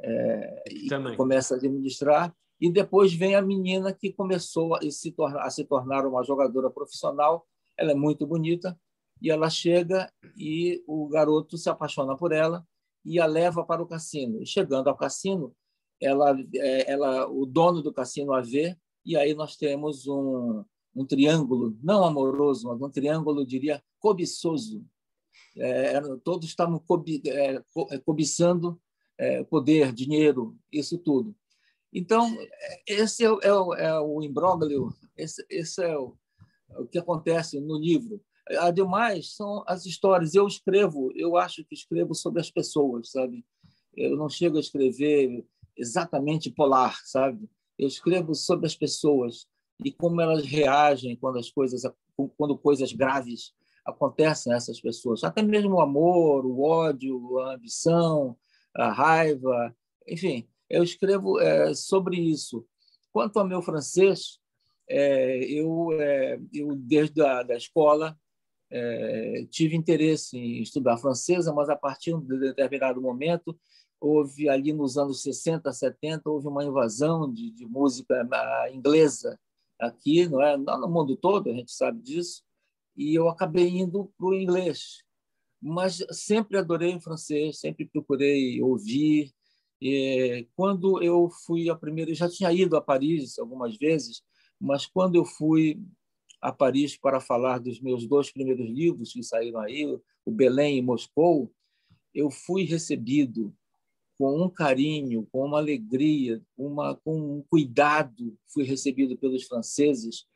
é, e começa a administrar e depois vem a menina que começou a se, tornar, a se tornar uma jogadora profissional. Ela é muito bonita e ela chega e o garoto se apaixona por ela e a leva para o cassino. E chegando ao cassino, ela, é, ela, o dono do cassino a vê e aí nós temos um, um triângulo, não amoroso, mas um triângulo, diria, cobiçoso. É, todos estavam cobi, é, cobiçando é, poder, dinheiro, isso tudo. Então, esse é, é, o, é o imbróglio, esse, esse é o, o que acontece no livro. Ademais, são as histórias. Eu escrevo, eu acho que escrevo sobre as pessoas, sabe? Eu não chego a escrever exatamente polar, sabe? Eu escrevo sobre as pessoas e como elas reagem quando as coisas, quando coisas graves acontecem a essas pessoas. Até mesmo o amor, o ódio, a ambição, a raiva, enfim, eu escrevo é, sobre isso. Quanto ao meu francês, é, eu, é, eu, desde a da escola, é, tive interesse em estudar francesa, mas a partir de determinado momento, houve ali nos anos 60, 70, houve uma invasão de, de música inglesa aqui, não é? No mundo todo, a gente sabe disso, e eu acabei indo para o inglês. Mas sempre adorei o francês, sempre procurei ouvir, e, quando eu fui a primeira, eu já tinha ido a Paris algumas vezes, mas quando eu fui a Paris para falar dos meus dois primeiros livros que saíram aí, o Belém e Moscou, eu fui recebido com um carinho, com uma alegria, uma, com um cuidado, fui recebido pelos franceses,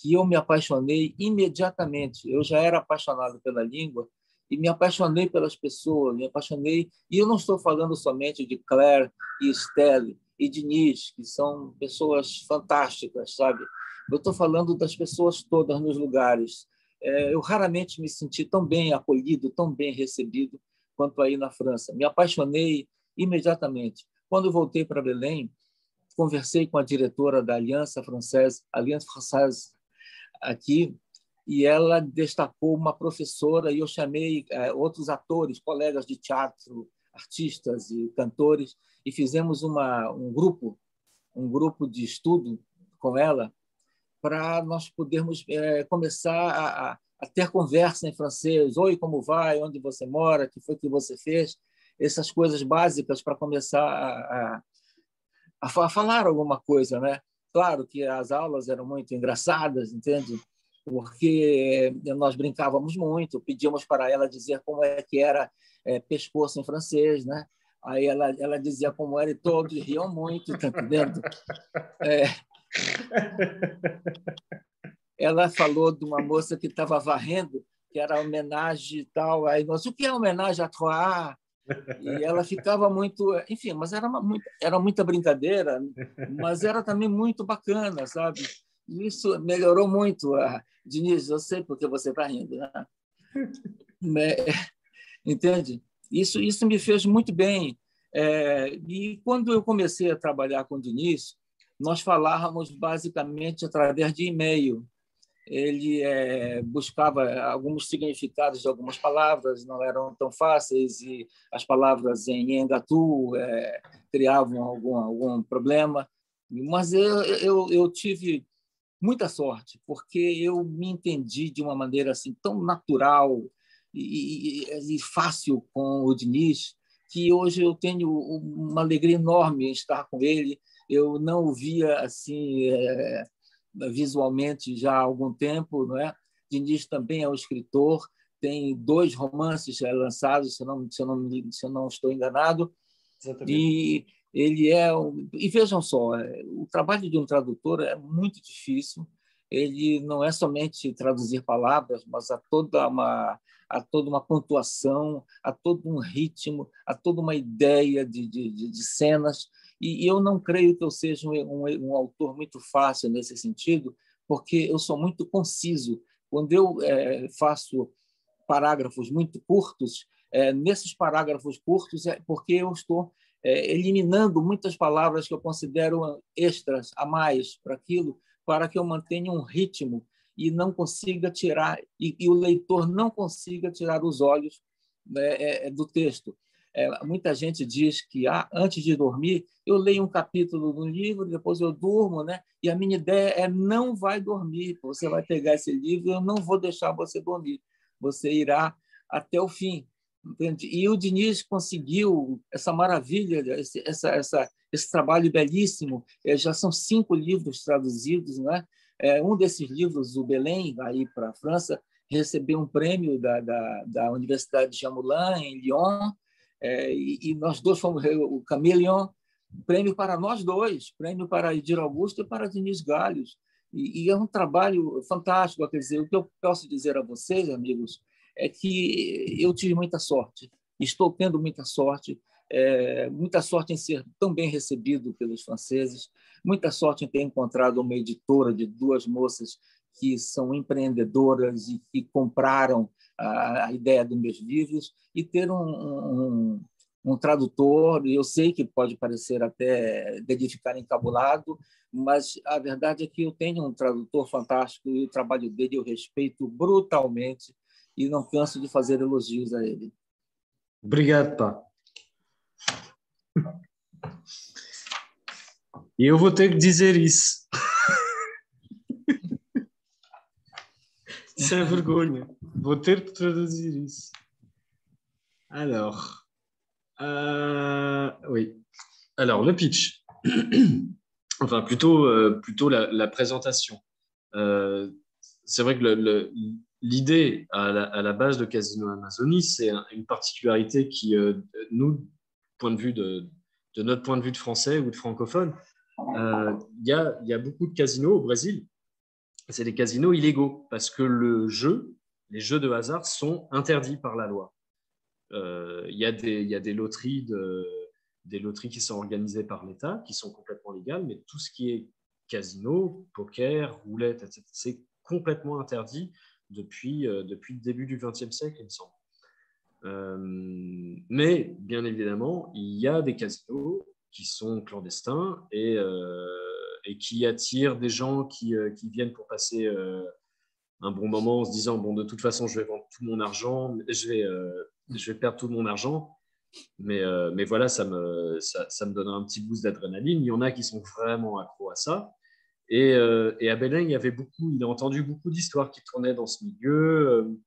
que eu me apaixonei imediatamente. Eu já era apaixonado pela língua, e me apaixonei pelas pessoas, me apaixonei. E eu não estou falando somente de Claire e Estelle e Denise, que são pessoas fantásticas, sabe? Eu estou falando das pessoas todas nos lugares. É, eu raramente me senti tão bem acolhido, tão bem recebido quanto aí na França. Me apaixonei imediatamente. Quando voltei para Belém, conversei com a diretora da Aliança Francesa, Aliança Française aqui, e ela destacou uma professora e eu chamei é, outros atores, colegas de teatro, artistas e cantores e fizemos uma, um grupo, um grupo de estudo com ela para nós podermos é, começar a, a, ter conversa em francês. Oi, como vai? Onde você mora? Que foi que você fez? Essas coisas básicas para começar a, a, a, falar alguma coisa, né? Claro que as aulas eram muito engraçadas, entende? Porque nós brincávamos muito, pedíamos para ela dizer como é que era é, pescoço em francês, né? Aí ela, ela dizia como era e todos riam muito, tá entendendo? É... Ela falou de uma moça que estava varrendo, que era homenagem e tal. Aí nós, o que é homenagem a Troá? E ela ficava muito, enfim, mas era, uma, era muita brincadeira, mas era também muito bacana, sabe? Isso melhorou muito. A Diniz, eu sei porque você está rindo, né? Entende? Isso, isso me fez muito bem. É, e quando eu comecei a trabalhar com o Diniz, nós falávamos basicamente através de e-mail ele é, buscava alguns significados de algumas palavras, não eram tão fáceis, e as palavras em Engatu é, criavam algum, algum problema. Mas eu, eu, eu tive muita sorte, porque eu me entendi de uma maneira assim tão natural e, e, e fácil com o Diniz, que hoje eu tenho uma alegria enorme em estar com ele. Eu não o via assim. É, visualmente já há algum tempo, não é? Diniz também é um escritor, tem dois romances lançados, se eu não, se eu não, se eu não estou enganado. Exatamente. E ele é e vejam só, é, o trabalho de um tradutor é muito difícil. Ele não é somente traduzir palavras, mas há toda uma há toda uma pontuação, há todo um ritmo, há toda uma ideia de, de, de cenas e eu não creio que eu seja um, um, um autor muito fácil nesse sentido, porque eu sou muito conciso. Quando eu é, faço parágrafos muito curtos, é, nesses parágrafos curtos é porque eu estou é, eliminando muitas palavras que eu considero extras a mais para aquilo, para que eu mantenha um ritmo e não consiga tirar e, e o leitor não consiga tirar os olhos né, é, do texto. É, muita gente diz que ah, antes de dormir eu leio um capítulo do livro, depois eu durmo, né? E a minha ideia é não vai dormir. Você vai pegar esse livro, eu não vou deixar você dormir. Você irá até o fim, entende? E o Diniz conseguiu essa maravilha, esse, essa, essa, esse trabalho belíssimo. É, já são cinco livros traduzidos, né? É, um desses livros, o Belém, aí para a França, recebeu um prêmio da, da, da Universidade de Jamoulin em Lyon é, e, e, nós dois fomos o Camelion, prêmio para nós dois, prêmio para Edir Augusto e para Diniz Galhos. E, e, é um trabalho fantástico. Quer dizer, o que eu posso dizer a vocês, amigos, é que eu tive muita sorte, estou tendo muita sorte, é, muita sorte em ser tão bem recebido pelos franceses, muita sorte em ter encontrado uma editora de duas moças que são empreendedoras e que compraram a, ideia dos meus livros e ter um, um, um tradutor. Eu sei que pode parecer até edificar encabulado, mas a verdade é que eu tenho um tradutor fantástico e o trabalho dele eu respeito brutalmente e não canso de fazer elogios a ele. Obrigado, pá. E eu vou ter que dizer isso. Sem vergonha. Vou ter que traduzir isso. Alors, euh, oui. Alors, le pitch. enfin, plutôt, euh, plutôt la, présentation. Euh, c'est vrai que l'idée à, la base de Casino Amazonie, c'est une particularité qui, nous, point de vue de, notre point de vue de français ou de francophone, il y, a, beaucoup de casinos au Brésil c'est des casinos illégaux parce que le jeu, les jeux de hasard sont interdits par la loi. Euh, il y, a des loteries des loteries qui sont organisées par l'État, qui sont complètement légales, mais tout ce qui est casino, poker, roulette, etc., c'est complètement interdit depuis, euh, depuis le début du XXe siècle, il me semble. Euh, mais bien évidemment, il y a des casinos qui sont clandestins et et qui attire des gens qui, euh, qui viennent pour passer euh, un bon moment en se disant bon de toute façon je vais vendre tout mon argent, je vais, euh, je vais perdre tout mon argent, mais, mais voilà ça me, ça, ça me donnera un petit boost d'adrénaline. Il y en a qui sont vraiment accros à ça. Et, et à Belém, il y avait beaucoup, il a entendu beaucoup d'histoires qui tournaient dans ce milieu,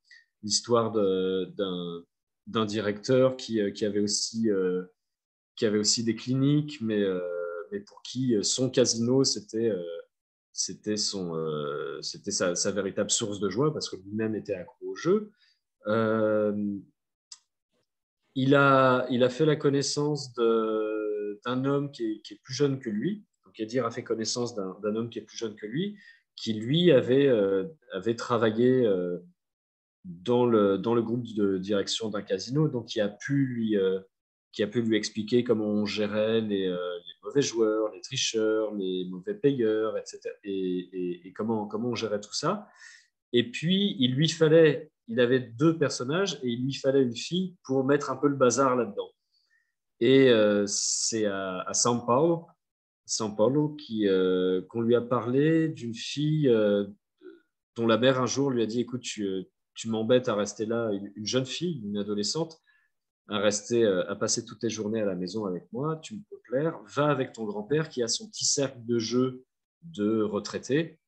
l'histoire d'un d'un directeur qui, qui, avait aussi, qui avait aussi des cliniques, mais, mais pour qui son casino, c'était son, c'était sa, véritable source de joie parce que lui-même était accro au jeu. il, a, il a fait la connaissance d'un homme qui est, plus jeune que lui, donc Edir a fait connaissance d'un homme qui est plus jeune que lui, qui lui avait, avait travaillé dans le, dans le groupe de direction d'un casino, donc qui a pu lui, euh, qui a pu lui expliquer comment on gérait euh, les, mauvais joueurs, les tricheurs, les mauvais payeurs, etc. Et, comment, comment on gérait tout ça. Et puis, il lui fallait, il avait deux personnages et il lui fallait une fille pour mettre un peu le bazar là-dedans. Et euh, c'est à, à São Paulo, São qui, qu'on lui a parlé d'une fille dont la mère un jour lui a dit, écoute, tu tu m'embêtes à rester là, une, jeune fille, une adolescente, à rester, euh, à passer toutes tes journées à la maison avec moi, tu va avec ton grand-père qui a son petit cercle de jeu de retraité,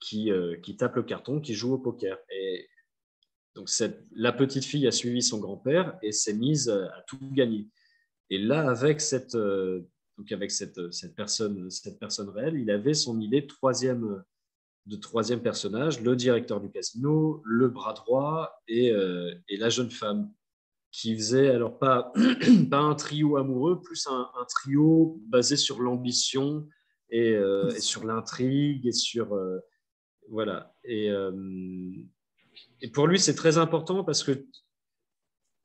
qui, euh, qui tape le carton, qui joue au poker. Et donc cette, la petite fille a suivi son grand-père et s'est mise à tout gagner. Et là, avec cette, euh, donc avec cette, cette, personne, cette personne réelle, il avait son idée de troisième, de troisième personnage, le directeur du casino, le bras droit et, euh, la jeune femme, qui faisait alors pas, pas un trio amoureux, plus un, trio basé sur l'ambition et, euh, sur l'intrigue et sur euh, voilà. Et, et pour lui, c'est très important parce que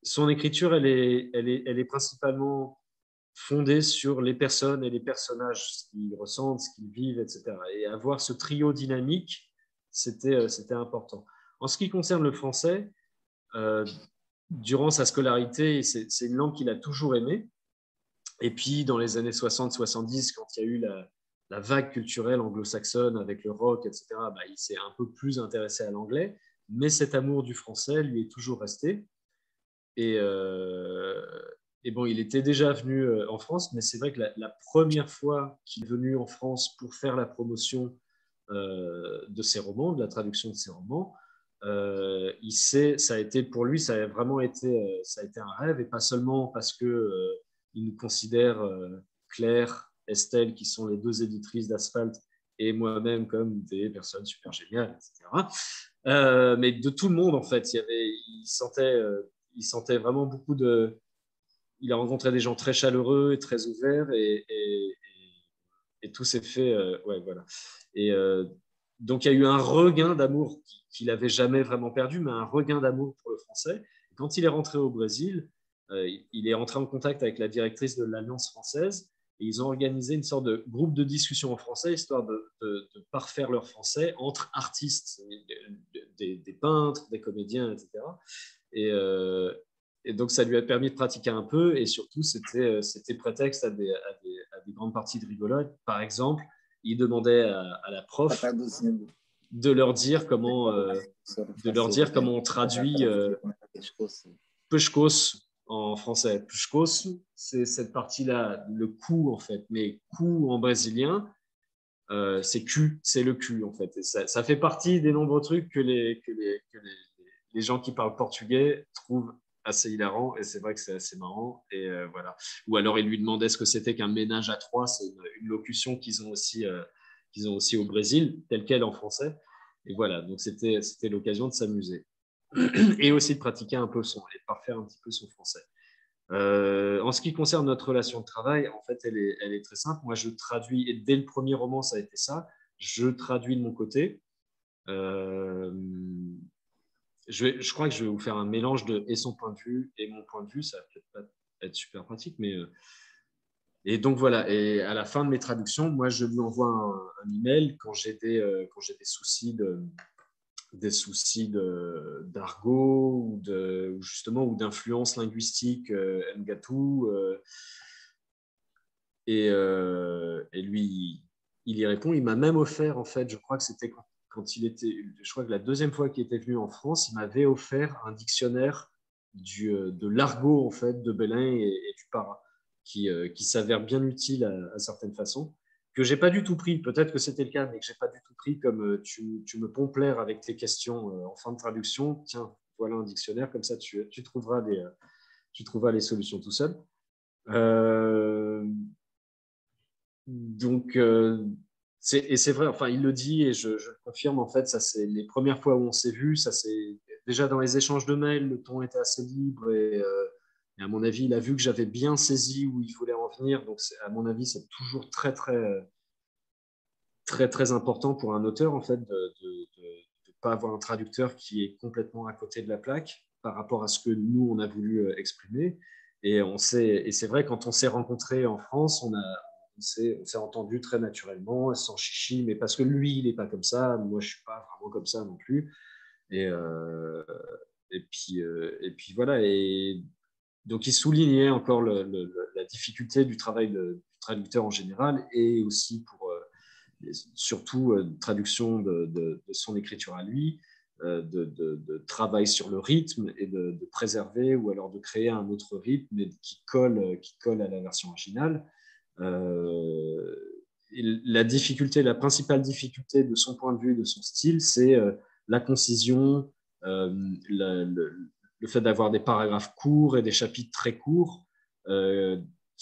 son écriture, elle est, elle est, elle est principalement fondé sur les personnes et les personnages, ce qu'ils ressentent, ce qu'ils vivent, etc. Et avoir ce trio dynamique, c'était euh, important. En ce qui concerne le français, euh, durant sa scolarité, c'est une langue qu'il a toujours aimée. Et puis, dans les années 60-70, quand il y a eu la, vague culturelle anglo-saxonne avec le rock, etc., bah, il s'est un peu plus intéressé à l'anglais. Mais cet amour du français lui est toujours resté. Et, euh, bon, il était déjà venu euh, en France, mais c'est vrai que la, première fois qu'il est venu en France pour faire la promotion euh, de ses romans, de la traduction de ses romans, euh, il sait, ça a été pour lui, ça a vraiment été, ça a été un rêve, et pas seulement parce que il nous considère Claire, Estelle, qui sont les deux éditrices d'Asphalt, et moi-même comme des personnes super géniales, etc. mais de tout le monde en fait, il, sentait, il sentait vraiment beaucoup de il a rencontré des gens très chaleureux et très ouverts et, tout s'est fait. Euh, ouais, voilà. Et euh, donc, il y a eu un regain d'amour qu'il n'avait jamais vraiment perdu, mais un regain d'amour pour le français. Quand il est rentré au Brésil, euh, il est entré en contact avec la directrice de l'Alliance française et ils ont organisé une sorte de groupe de discussion en français, histoire de, parfaire leur français entre artistes, des, peintres, des comédiens, etc. Et, et donc, ça lui a permis de pratiquer un peu et surtout, c'était, euh, prétexte à des, grandes parties de rigolade. Par exemple, il demandait à, la prof de leur dire comment, euh, de leur dire comment on traduit euh, en français. Pushkos, c'est cette partie-là, le cou en fait, mais cou en brésilien, euh, c'est Q, c'est le cul en fait. Et ça, fait partie des nombreux trucs que les, que les, que les, les gens qui parlent portugais trouvent assez hilarant. Et c'est vrai que c'est assez marrant. Et euh, voilà. Ou alors il lui demandait ce que c'était qu'un ménage à trois. C'est une, locution qu'ils ont aussi qu'ils ont aussi au Brésil telle quelle en français. Et voilà donc c'était l'occasion de s'amuser. Et aussi de pratiquer un peu son et parfaire un petit peu son français. Euh, en ce qui concerne notre relation de travail en fait elle est, elle est très simple. Moi je traduis et dès le premier roman ça a été ça. Je traduis de mon côté. Je, crois que je vais vous faire un mélange de et son point de vue et mon point de vue. Ça va peut-être pas être super pratique, mais. Euh, et donc voilà, et à la fin de mes traductions, moi je lui envoie un, email quand j'ai des, euh, des soucis de, des soucis d'argot ou, de, justement ou d'influence linguistique euh. Euh, et, et, lui, il y répond. Il m'a même offert, en fait, je crois que c'était quand il était, je crois que la deuxième fois qu'il était venu en France, il m'avait offert un dictionnaire du, euh, de l'argot en fait de Bélin et, du Para, qui, euh, qui s'avère bien utile à, certaines façons, que j'ai pas du tout pris. Peut-être que c'était le cas, mais que j'ai pas du tout pris comme euh, tu, me pompes l'air avec tes questions en fin de traduction. Tiens, voilà un dictionnaire, comme ça tu, tu trouveras, des, tu trouveras les solutions tout seul. donc, et c'est vrai, enfin, il le dit et je, le confirme, en fait, ça c'est les premières fois où on s'est vu, ça c'est déjà dans les échanges de mails, le ton était assez libre et, à mon avis, il a vu que j'avais bien saisi où il voulait en venir. Donc, à mon avis, c'est toujours très, très, très, très important pour un auteur, en fait, de ne pas avoir un traducteur qui est complètement à côté de la plaque par rapport à ce que nous, on a voulu euh, exprimer. Et, et c'est vrai, quand on s'est rencontrés en France, on, on s'est entendu très naturellement, sans chichi, mais parce que lui, il n'est pas comme ça, moi, je ne suis pas vraiment comme ça non plus. Et, euh, et, puis, euh, et puis voilà. Et donc, il soulignait encore la difficulté du travail du traducteur en général et aussi pour surtout euh, traduction de, son écriture à lui, euh, de, travail sur le rythme et de, préserver ou alors de créer un autre rythme qui colle, qui colle à la version originale. Euh, la difficulté, la principale difficulté de son point de vue, de son style, c'est la concision, le, fait d'avoir des paragraphes courts et des chapitres très courts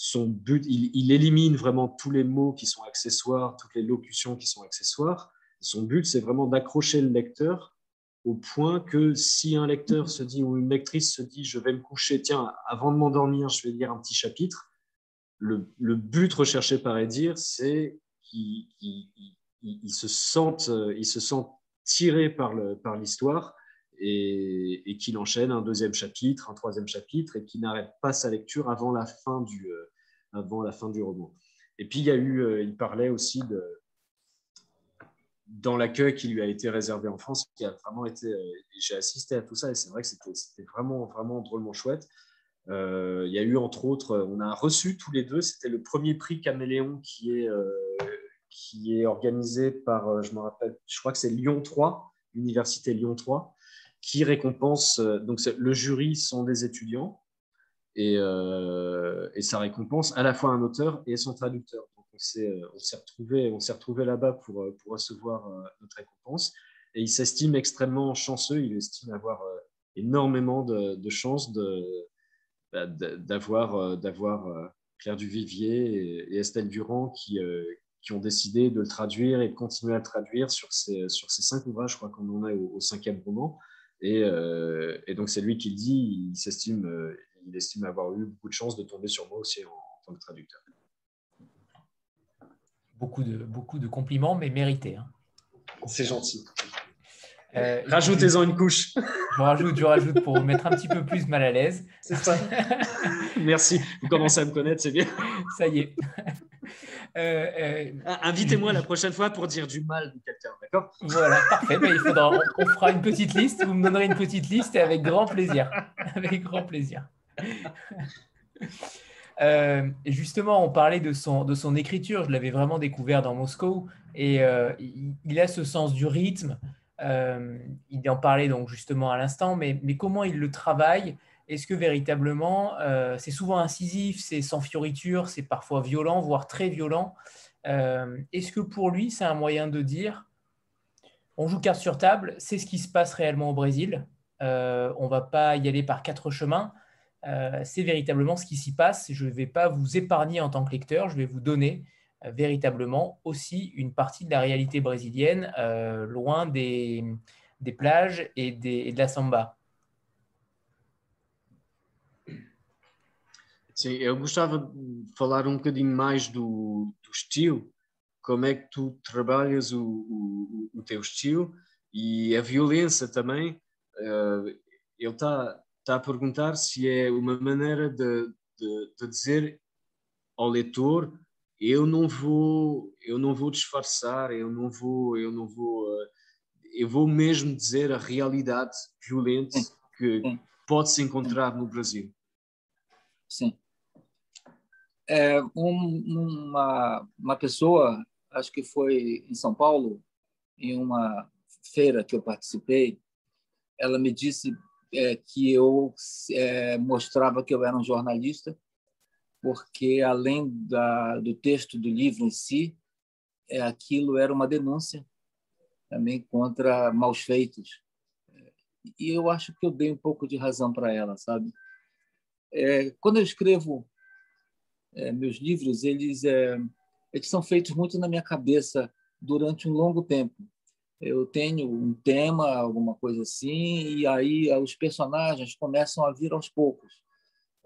son but, il, élimine vraiment tous les mots qui sont accessoires, toutes les locutions qui sont accessoires. Son but, c'est vraiment d'accrocher le lecteur au point que si un lecteur se dit ou une lectrice se dit je vais me coucher, tiens, avant de m'endormir, je vais lire un petit chapitre, le, but recherché par Edir, c'est qu'il se sente, il se sent tiré par l'histoire et, qu'il enchaîne un deuxième chapitre, un troisième chapitre, et qu'il n'arrête pas sa lecture avant la fin du, euh, avant la fin du roman. Et puis il y a eu, euh, il parlait aussi de dans l'accueil qui lui a été réservé en France, qui a vraiment été, euh, j'ai assisté à tout ça et c'est vrai que c'était vraiment vraiment drôlement chouette. il y a eu entre autres, on a reçu tous les deux, c'était le premier prix Caméléon qui est qui est organisé par, je me rappelle, je crois que c'est Lyon 3, l'université Lyon 3 qui récompense. Euh, donc, le jury sont des étudiants et, euh, et, ça récompense à la fois un auteur et son traducteur. Donc, on s'est euh, retrouvé, retrouvé là-bas pour, pour recevoir notre récompense. Et il s'estime extrêmement chanceux. Il estime avoir énormément de, de chance bah, d'avoir d'avoir Claire Duvivier et, Estelle Durand qui, qui ont décidé de le traduire et de continuer à le traduire sur ces, sur ces cinq ouvrages. Je crois qu'on en est au, au cinquième roman. Euh, et, donc, c'est lui qui le dit, il s'estime, euh, il estime avoir eu beaucoup de chance de tomber sur moi aussi en, tant que traducteur. Beaucoup de, beaucoup de compliments, mais mérités. Hein. C'est gentil. Euh, Rajoutez-en une couche. Je rajoute, je rajoute pour mettre un petit peu plus mal à l'aise. C'est ça. Merci. Vous commencez à me connaître, c'est bien. Ça y est. Euh, euh, ah, invitez-moi la prochaine fois pour dire du mal de quelqu'un, d'accord? Voilà, parfait. Il faudra, on, fera une petite liste. Vous me donnerez une petite liste et avec grand plaisir. Avec grand plaisir. Euh, justement, on parlait de son, de son écriture. Je l'avais vraiment découvert dans Moscou et il, a ce sens du rythme. Il en parlait donc justement à l'instant, mais, comment il le travaille? Est-ce que véritablement, euh, c'est souvent incisif, c'est sans fioriture, c'est parfois violent, voire très violent? Euh, Est-ce que pour lui, c'est un moyen de dire, on joue carte sur table, c'est ce qui se passe réellement au Brésil, euh, on ne va pas y aller par quatre chemins, c'est véritablement ce qui s'y passe, je ne vais pas vous épargner en tant que lecteur, je vais vous donner véritablement aussi une partie de la réalité brésilienne, loin des, plages et de la samba. Sim, eu gostava de falar um bocadinho mais do, do estilo, como é que tu trabalhas o, o, o teu estilo e a violência também. Uh, ele está tá a perguntar se é uma maneira de, de, de, dizer ao leitor eu não vou eu não vou disfarçar eu não vou eu não vou uh, eu vou mesmo dizer a realidade violenta que pode se encontrar no Brasil. Sim. É, um, uma, uma pessoa, acho que foi em São Paulo, em uma feira que eu participei, ela me disse é, que eu é, mostrava que eu era um jornalista, porque além da, do texto do livro em si, é, aquilo era uma denúncia também contra maus feitos. e eu acho que eu dei um pouco de razão para ela, sabe? É, quando eu escrevo é, meus livros, eles, é, eles são feitos muito na minha cabeça durante um longo tempo. Eu tenho um tema, alguma coisa assim, e aí os personagens começam a vir aos poucos.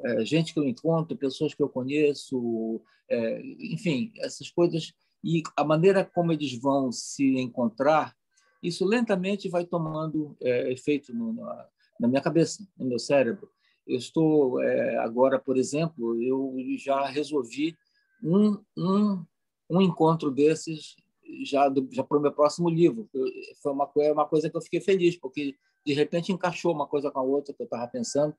É, gente que eu encontro, pessoas que eu conheço, é, enfim, essas coisas. E a maneira como eles vão se encontrar, isso lentamente vai tomando é, efeito no, na, na, minha cabeça, no meu cérebro. Eu estou é, agora, por exemplo, eu já resolvi um, um, um encontro desses já, já para o meu próximo livro. Eu, foi uma, uma coisa que eu fiquei feliz, porque de repente encaixou uma coisa com a outra que eu estava pensando,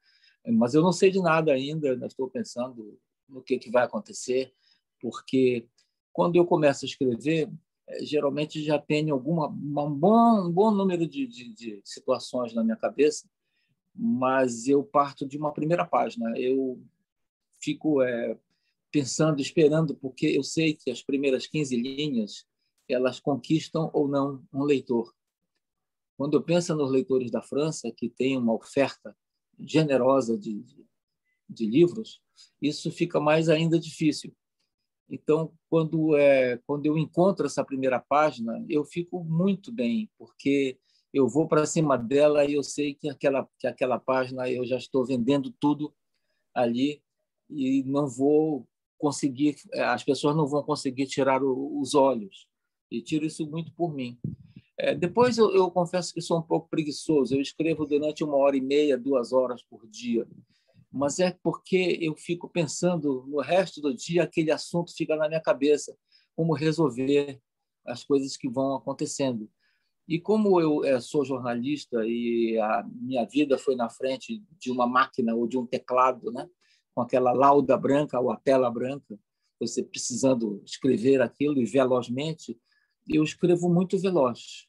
mas eu não sei de nada ainda, ainda estou pensando no que, que vai acontecer, porque quando eu começo a escrever, é, geralmente já tenho alguma, um, bom, um bom número de, de, de situações na minha cabeça mas eu parto de uma primeira página. Eu fico é, pensando, esperando, porque eu sei que as primeiras 15 linhas elas conquistam ou não um leitor. Quando eu penso nos leitores da França, que tem uma oferta generosa de, de, de livros, isso fica mais ainda difícil. Então, quando é, quando eu encontro essa primeira página, eu fico muito bem, porque eu vou para cima dela e eu sei que aquela, que aquela página eu já estou vendendo tudo ali e não vou conseguir, as pessoas não vão conseguir tirar os olhos. E tiro isso muito por mim. É, depois eu, eu, confesso que sou um pouco preguiçoso. Eu escrevo durante uma hora e meia, duas horas por dia. Mas é porque eu fico pensando no resto do dia, aquele assunto fica na minha cabeça, como resolver as coisas que vão acontecendo. E como eu é, sou jornalista e a minha vida foi na frente de uma máquina ou de um teclado, né, com aquela lauda branca ou a tela branca, você precisando escrever aquilo e velozmente, eu escrevo muito veloz.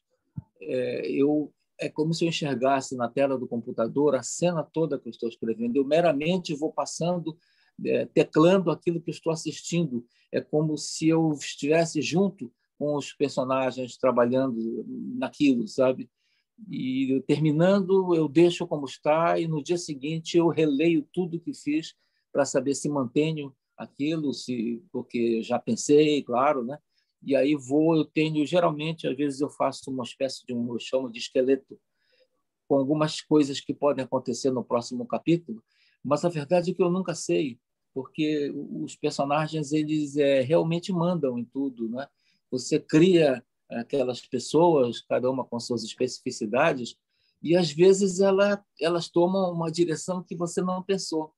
É, eu é como se eu enxergasse na tela do computador a cena toda que eu estou escrevendo. Eu meramente vou passando, é, teclando aquilo que estou assistindo. É como se eu estivesse junto com os personagens trabalhando naquilo, sabe? E terminando, eu deixo como está e no dia seguinte eu releio tudo que fiz para saber se mantenho aquilo, se porque já pensei, claro, né? E aí vou, eu tenho geralmente, às vezes eu faço uma espécie de um, eu chamo de esqueleto com algumas coisas que podem acontecer no próximo capítulo, mas a verdade é que eu nunca sei, porque os personagens eles é, realmente mandam em tudo, né? você cria aquelas pessoas, cada uma com suas especificidades, e às vezes ela, elas tomam uma direção que você não pensou.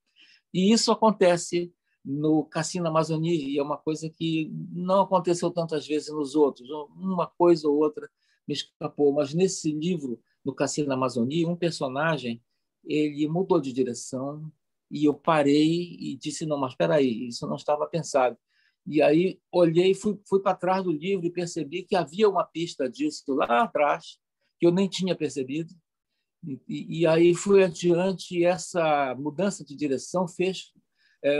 E isso acontece no Cassino Amazônia, e é uma coisa que não aconteceu tantas vezes nos outros. Uma coisa ou outra me escapou, mas nesse livro, no Cassino Amazônia, um personagem ele mudou de direção e eu parei e disse não, mas espera aí, isso não estava pensado. E aí olhei, fui, fui para trás do livro e percebi que havia uma pista disso lá atrás, que eu nem tinha percebido. E, e aí fui adiante e essa mudança de direção fez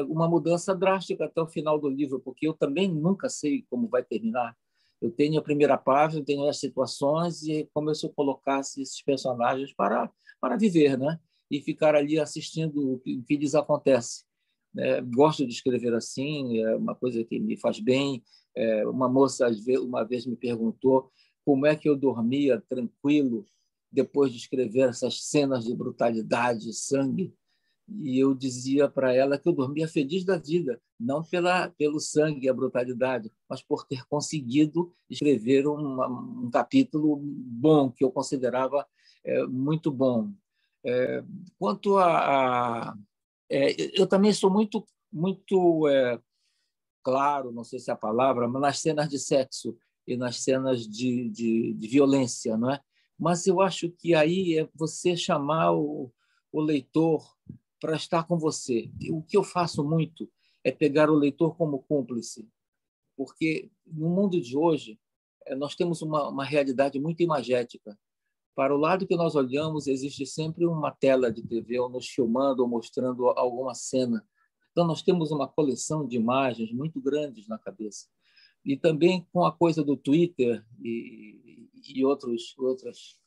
uma mudança drástica até o final do livro, porque eu também nunca sei como vai terminar. Eu tenho a primeira página, tenho as situações e como se eu colocasse esses personagens para para viver, né? E ficar ali assistindo o que, o que lhes acontece. É, gosto de escrever assim, é uma coisa que me faz bem. É, uma moça uma vez me perguntou como é que eu dormia tranquilo depois de escrever essas cenas de brutalidade, sangue. E eu dizia para ela que eu dormia feliz da vida, não pela pelo sangue e a brutalidade, mas por ter conseguido escrever uma, um capítulo bom que eu considerava é, muito bom. É, quanto a, a é, eu também sou muito, muito claro, não sei se é a palavra, mas nas cenas de sexo e nas cenas de, de, de violência, não é? Mas eu acho que aí é você chamar o, o leitor para estar com você. O que eu faço muito é pegar o leitor como cúmplice, porque no mundo de hoje é, nós temos uma, uma realidade muito imagética. Para o lado que nós olhamos, existe sempre uma tela de TV ou nos filmando ou mostrando alguma cena. Então, nós temos uma coleção de imagens muito grandes na cabeça. E também com a coisa do Twitter e, e outros, outras,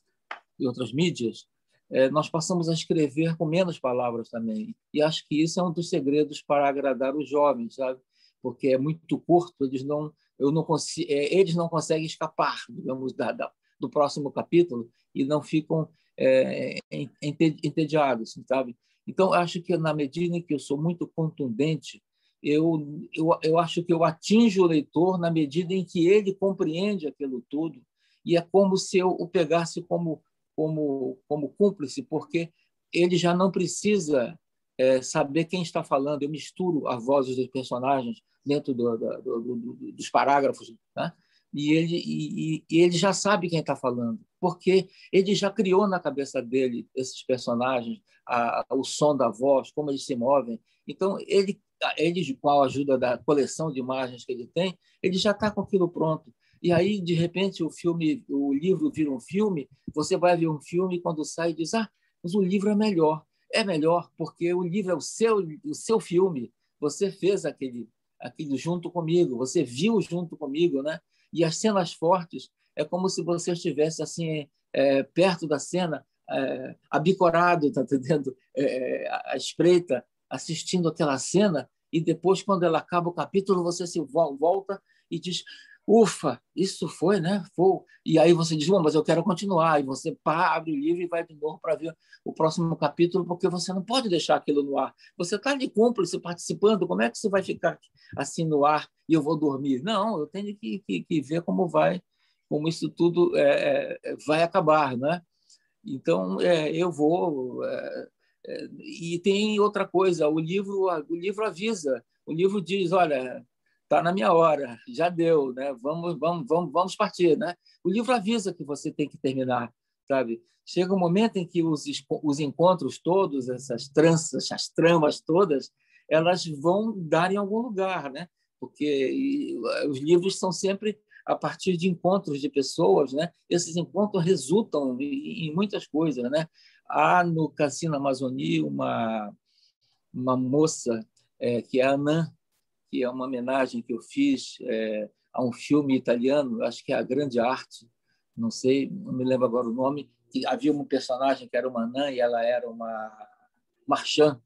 e outras mídias, é, nós passamos a escrever com menos palavras também. E acho que isso é um dos segredos para agradar os jovens, sabe? Porque é muito curto, eles não, eu não consigo, é, eles não conseguem escapar, digamos, da, da, do próximo capítulo e não ficam é, entediados, sabe? Então, acho que na medida em que eu sou muito contundente, eu, eu, eu acho que eu atinjo o leitor na medida em que ele compreende aquilo tudo e é como se eu o pegasse como como como cúmplice, porque ele já não precisa é, saber quem está falando. Eu misturo as vozes dos personagens dentro do, do, do, dos parágrafos, né? e ele e, e ele já sabe quem está falando, porque ele já criou na cabeça dele esses personagens, a, o som da voz, como eles se movem. Então ele ele com a ajuda da coleção de imagens que ele tem, ele já está com aquilo pronto. E aí, de repente, o filme, o livro vira um filme, você vai ver um filme e quando sai diz: "Ah, mas o livro é melhor". É melhor porque o livro é o seu o seu filme. Você fez aquele aquilo junto comigo, você viu junto comigo, né? E as cenas fortes é como se você estivesse assim é, perto da cena, é, abicorado, tá entendendo? É, a espreita, assistindo aquela cena e depois quando ela acaba o capítulo você se volta e diz ufa, isso foi, né? Foi. E aí você diz, mas eu quero continuar. E você pá, abre o livro e vai de novo para ver o próximo capítulo, porque você não pode deixar aquilo no ar. Você está de cúmplice participando, como é que você vai ficar assim no ar e eu vou dormir? Não, eu tenho que, que, que ver como vai, como isso tudo é, é, vai acabar, né? Então, é, eu vou... É, é, e tem outra coisa, o livro, o livro avisa, o livro diz, olha, está na minha hora, já deu, né? Vamos, vamos, vamos, vamos partir, né? O livro avisa que você tem que terminar, sabe? Chega um momento em que os, os encontros todos, essas tranças, as tramas todas, elas vão dar em algum lugar, né? Porque os livros são sempre a partir de encontros de pessoas, né? Esses encontros resultam em muitas coisas, né? Há no Cassino Amazoni uma uma moça é, que é a Anã, que é uma homenagem que eu fiz é, a um filme italiano, acho que é A Grande Arte, não sei, não me lembro agora o nome, que havia um personagem que era uma anã e ela era uma marchand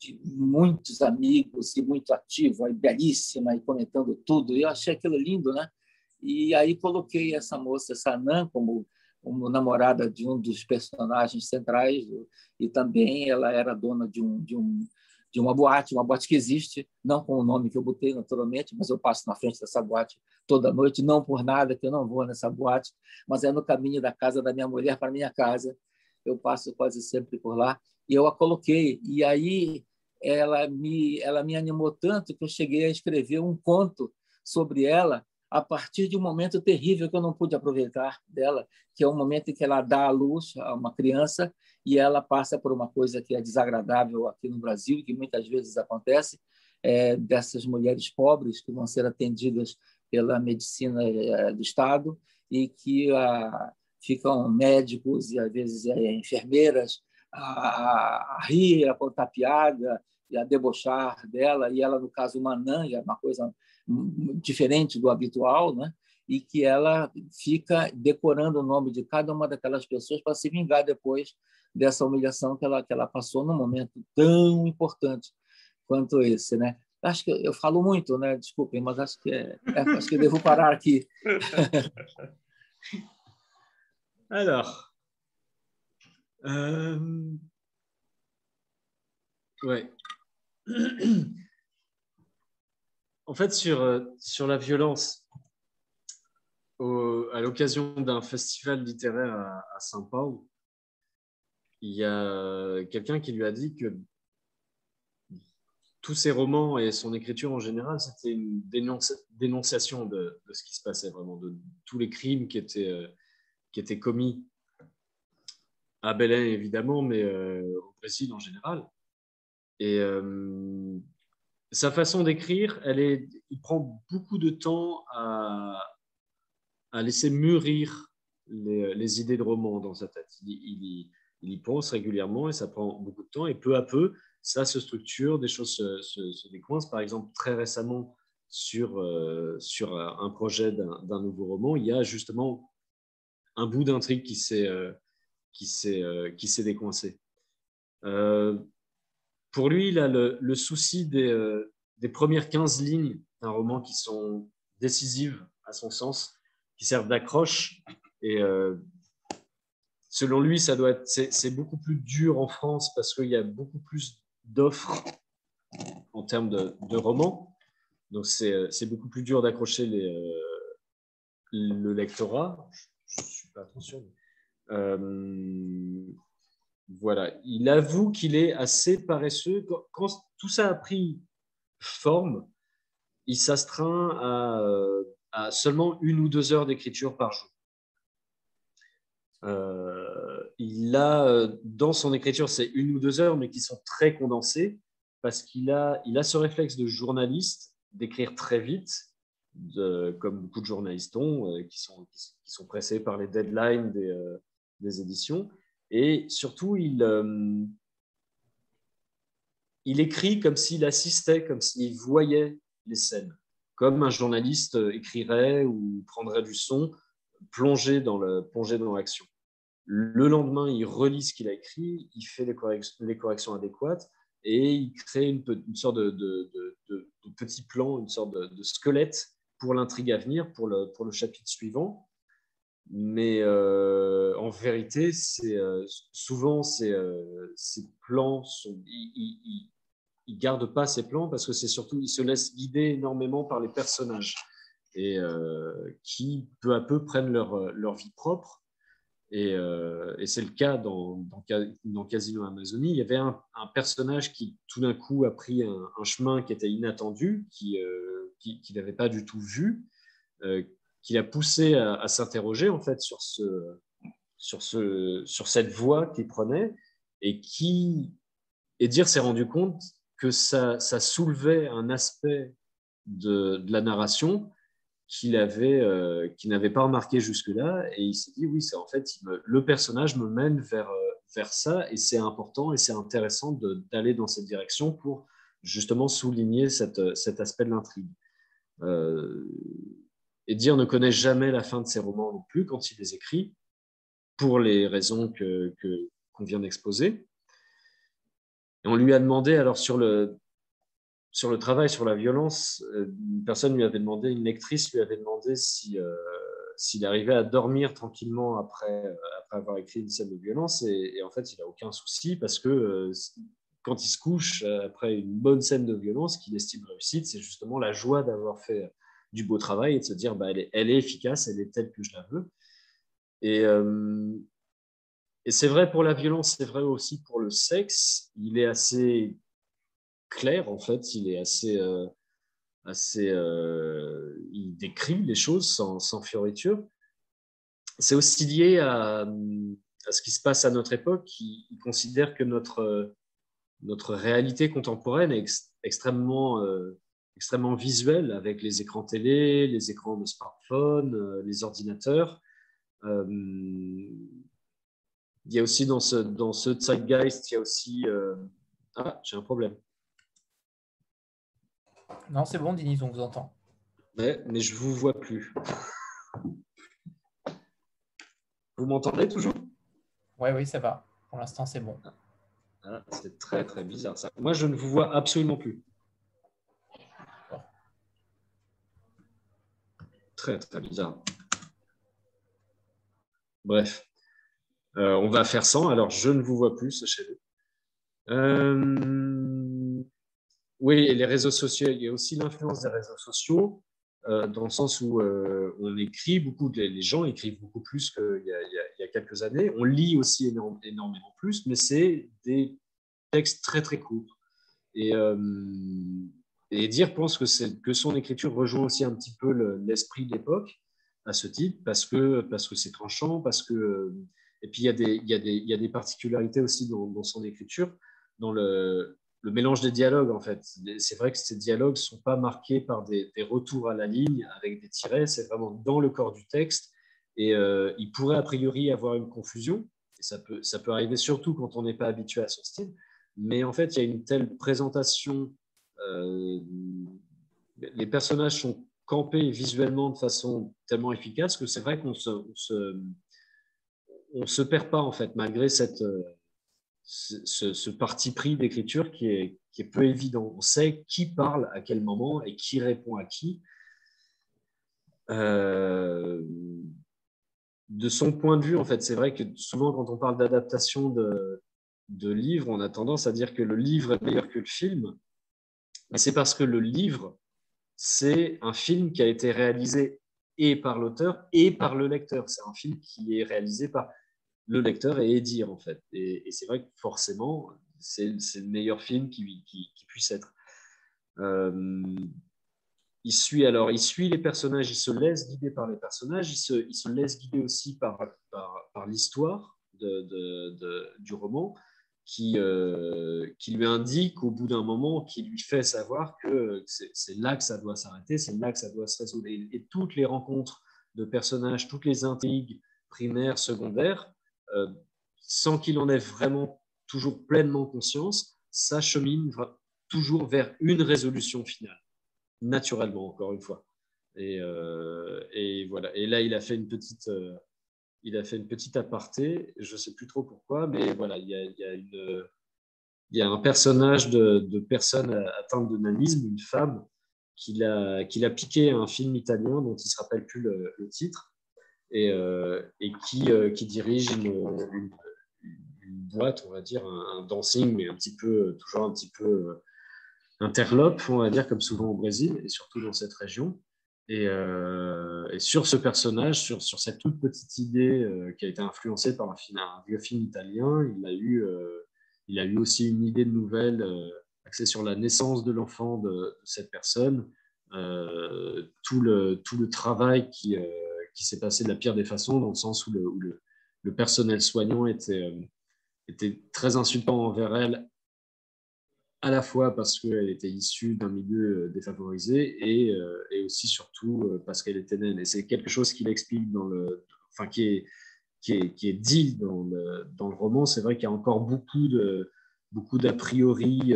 de muitos amigos e muito ativa e belíssima e comentando tudo. E eu achei aquilo lindo, né? E aí coloquei essa moça, essa anã, como, como namorada de um dos personagens centrais e também ela era dona de um, de um de uma boate, uma boate que existe, não com o nome que eu botei naturalmente, mas eu passo na frente dessa boate toda noite, não por nada que eu não vou nessa boate, mas é no caminho da casa da minha mulher para minha casa. Eu passo quase sempre por lá e eu a coloquei. E aí ela me ela me animou tanto que eu cheguei a escrever um conto sobre ela a partir de um momento terrível que eu não pude aproveitar dela, que é o momento em que ela dá à luz a uma criança e ela passa por uma coisa que é desagradável aqui no Brasil e que muitas vezes acontece, é, dessas mulheres pobres que vão ser atendidas pela medicina é, do Estado e que ah, ficam médicos e às vezes é, enfermeiras a, a, a, rir, a contar piada e a debochar dela e ela no caso uma nã, é uma coisa diferente do habitual, né? e que ela fica decorando o nome de cada uma daquelas pessoas para se vingar depois dessa humilhação que ela, que ela passou num momento tão importante quanto esse, né? Acho que eu falo muito, né? Desculpem, mas acho que é, é acho que devo parar aqui. Alors, euh... ouais. En fait, sur, sur la violence, au, à l'occasion d'un festival littéraire à, à Saint-Paul, il y a quelqu'un qui lui a dit que tous ses romans et son écriture en général, c'était une dénonciation de, ce qui se passait vraiment, de tous les crimes qui étaient, euh, qui étaient commis à Belém évidemment, mais euh, au Brésil en général. Et euh, sa façon d'écrire, il prend beaucoup de temps à, laisser mûrir les, idées de roman dans sa tête. Y pense régulièrement et ça prend beaucoup de temps. Et peu à peu, ça se structure, des choses se, se, décoincent. Par exemple, très récemment, sur, euh, sur un projet d'un nouveau roman, il y a justement un bout d'intrigue qui s'est euh, s'est décoincé. pour lui, il a le, souci des, des, premières 15 lignes d'un roman qui sont décisives à son sens, qui servent d'accroche. Et selon lui, ça doit c'est, beaucoup plus dur en France parce qu'il y a beaucoup plus d'offres en termes de, romans. Donc c'est, beaucoup plus dur d'accrocher euh, le lectorat. Je ne suis pas. Euh, voilà. Il avoue qu'il est assez paresseux. Quand, tout ça a pris forme, il s'astreint à seulement une ou deux heures d'écriture par jour. Euh, il a, euh, dans son écriture, c'est une ou deux heures, mais qui sont très condensées, parce qu'il a, il a ce réflexe de journaliste d'écrire très vite, comme beaucoup de journalistes ont, euh, qui, sont, pressés par les deadlines des, éditions. Et surtout, il écrit comme s'il assistait, comme s'il voyait les scènes, comme un journaliste écrirait ou prendrait du son plongé dans l'action. Le lendemain, il relit ce qu'il a écrit, il fait les corrections, adéquates et il crée une, sorte de, petit plan, une sorte de, squelette pour l'intrigue à venir, pour le, chapitre suivant. Mais euh, en vérité, euh, souvent ces, euh, plans, il ne garde pas ces plans parce que c'est surtout, il se laisse guider énormément par les personnages et qui peu à peu prennent leur vie propre euh, et, c'est le cas dans, Casino Amazonie. Il y avait un, personnage qui, tout d'un coup, a pris un, chemin qui était inattendu, qui, euh, qui, n'avait pas du tout vu, euh, qui l'a poussé à, s'interroger en fait sur, ce, sur, ce, sur cette voie qu'il prenait et qui, et dire, s'est rendu compte que ça, ça soulevait un aspect de la narration qu'il avait, euh, n'avait pas remarqué jusque-là. Et il s'est dit, oui, c'est en fait, le personnage me mène vers, euh, vers ça, et c'est important et c'est intéressant d'aller dans cette direction pour justement souligner cette, cet aspect de l'intrigue. Euh, et dire ne connaît jamais la fin de ses romans non plus quand il les écrit, pour les raisons que qu'on vient d'exposer. Et on lui a demandé, alors sur le, sur le travail sur la violence, euh, une personne lui avait demandé, une lectrice lui avait demandé si, euh, s'il arrivait à dormir tranquillement après, euh, après avoir écrit une scène de violence. Et, en fait, il n'a aucun souci parce que quand il se couche après une bonne scène de violence qu'il estime réussite, c'est justement la joie d'avoir fait du beau travail et de se dire bah, elle, est, elle est efficace, elle est telle que je la veux. Et, et c'est vrai pour la violence, c'est vrai aussi pour le sexe. Il est assez clair, en fait. Il est assez. Euh, assez euh, il décrit les choses sans, sans fioriture. C'est aussi lié à, à, ce qui se passe à notre époque. Il, considère que notre, notre réalité contemporaine est extrêmement, euh, extrêmement visuelle avec les écrans télé, les écrans de smartphone, les ordinateurs. il y a aussi dans ce, dans ce zeitgeist, il y a aussi... ah, j'ai un problème. Non, c'est bon, Denis, on vous entend. Mais, mais je ne vous vois plus. Vous m'entendez toujours? Oui, oui, ça va. Pour l'instant, c'est bon. Ah, c'est très, très bizarre ça. Moi, je ne vous vois absolument plus. Très, très bizarre. Bref. Euh, on va faire sans. Alors, je ne vous vois plus, sachez-le. Euh... Oui, et les réseaux sociaux, il y a aussi l'influence des réseaux sociaux, euh, dans le sens où euh, on écrit beaucoup, les gens écrivent beaucoup plus qu'il y, a quelques années. On lit aussi énormément plus, mais c'est des textes très très courts. Et, euh, et dire pense que, que son écriture rejoint aussi un petit peu l'esprit de l'époque à ce titre, parce que parce que c'est tranchant, parce que et puis il y a des, y y a des particularités aussi dans, dans son écriture, dans le le mélange des dialogues, en fait. C'est vrai que ces dialogues ne sont pas marqués par des, retours à la ligne avec des tirets, c'est vraiment dans le corps du texte. Et euh, il pourrait a priori avoir une confusion, et ça peut, arriver surtout quand on n'est pas habitué à son style. Mais en fait, il y a une telle présentation, euh, les personnages sont campés visuellement de façon tellement efficace que c'est vrai qu'on se, se perd pas en fait, malgré cette, ce, parti pris d'écriture qui est, qui est peu évident. On sait qui parle à quel moment et qui répond à qui. Euh, de son point de vue, en fait, c'est vrai que souvent quand on parle d'adaptation de, de livres, on a tendance à dire que le livre est meilleur que le film. Mais c'est parce que le livre, c'est un film qui a été réalisé et par l'auteur et par le lecteur. C'est un film qui est réalisé par le lecteur et Edir, en fait. Et, c'est vrai que forcément, c'est le meilleur film qui, puisse être. Euh, il suit alors, il suit les personnages, il se laisse guider par les personnages, il se, laisse guider aussi par, par, l'histoire de, du roman, qui, euh, qui lui indique au bout d'un moment, qui lui fait savoir que c'est là que ça doit s'arrêter, c'est là que ça doit se résoudre. Et, toutes les rencontres de personnages, toutes les intrigues primaires, secondaires, euh, sans qu'il en ait vraiment toujours pleinement conscience, ça chemine toujours vers une résolution finale, naturellement, encore une fois. Et, euh, voilà. Et là, il a fait une petite, euh, il a fait une petite aparté. Je ne sais plus trop pourquoi, mais voilà, il y a, a, a un personnage de, de, personne atteinte de nanisme, une femme, qui l'a, qui l'a piqué à un film italien dont il ne se rappelle plus le titre et, euh, et qui, euh, dirige une, boîte, on va dire, un, dancing, mais un petit peu, toujours un petit peu euh, interlope, on va dire, comme souvent au Brésil, et surtout dans cette région. Et, sur ce personnage, sur, cette toute petite idée qui a été influencée par un vieux film italien, il a eu, il a eu aussi une idée de nouvelle axée sur la naissance de l'enfant de, de, cette personne, tout, le, tout le travail qui, qui s'est passé de la pire des façons, dans le sens où le, personnel soignant était, euh, était très insultant envers elle, à la fois parce qu'elle était issue d'un milieu euh, défavorisé et, euh, et aussi surtout parce qu'elle était naine. Et c'est quelque chose qu'il explique dans le, enfin qui est, qui est, qui est dit dans le, dans le roman. C'est vrai qu'il y a encore beaucoup de beaucoup d'a priori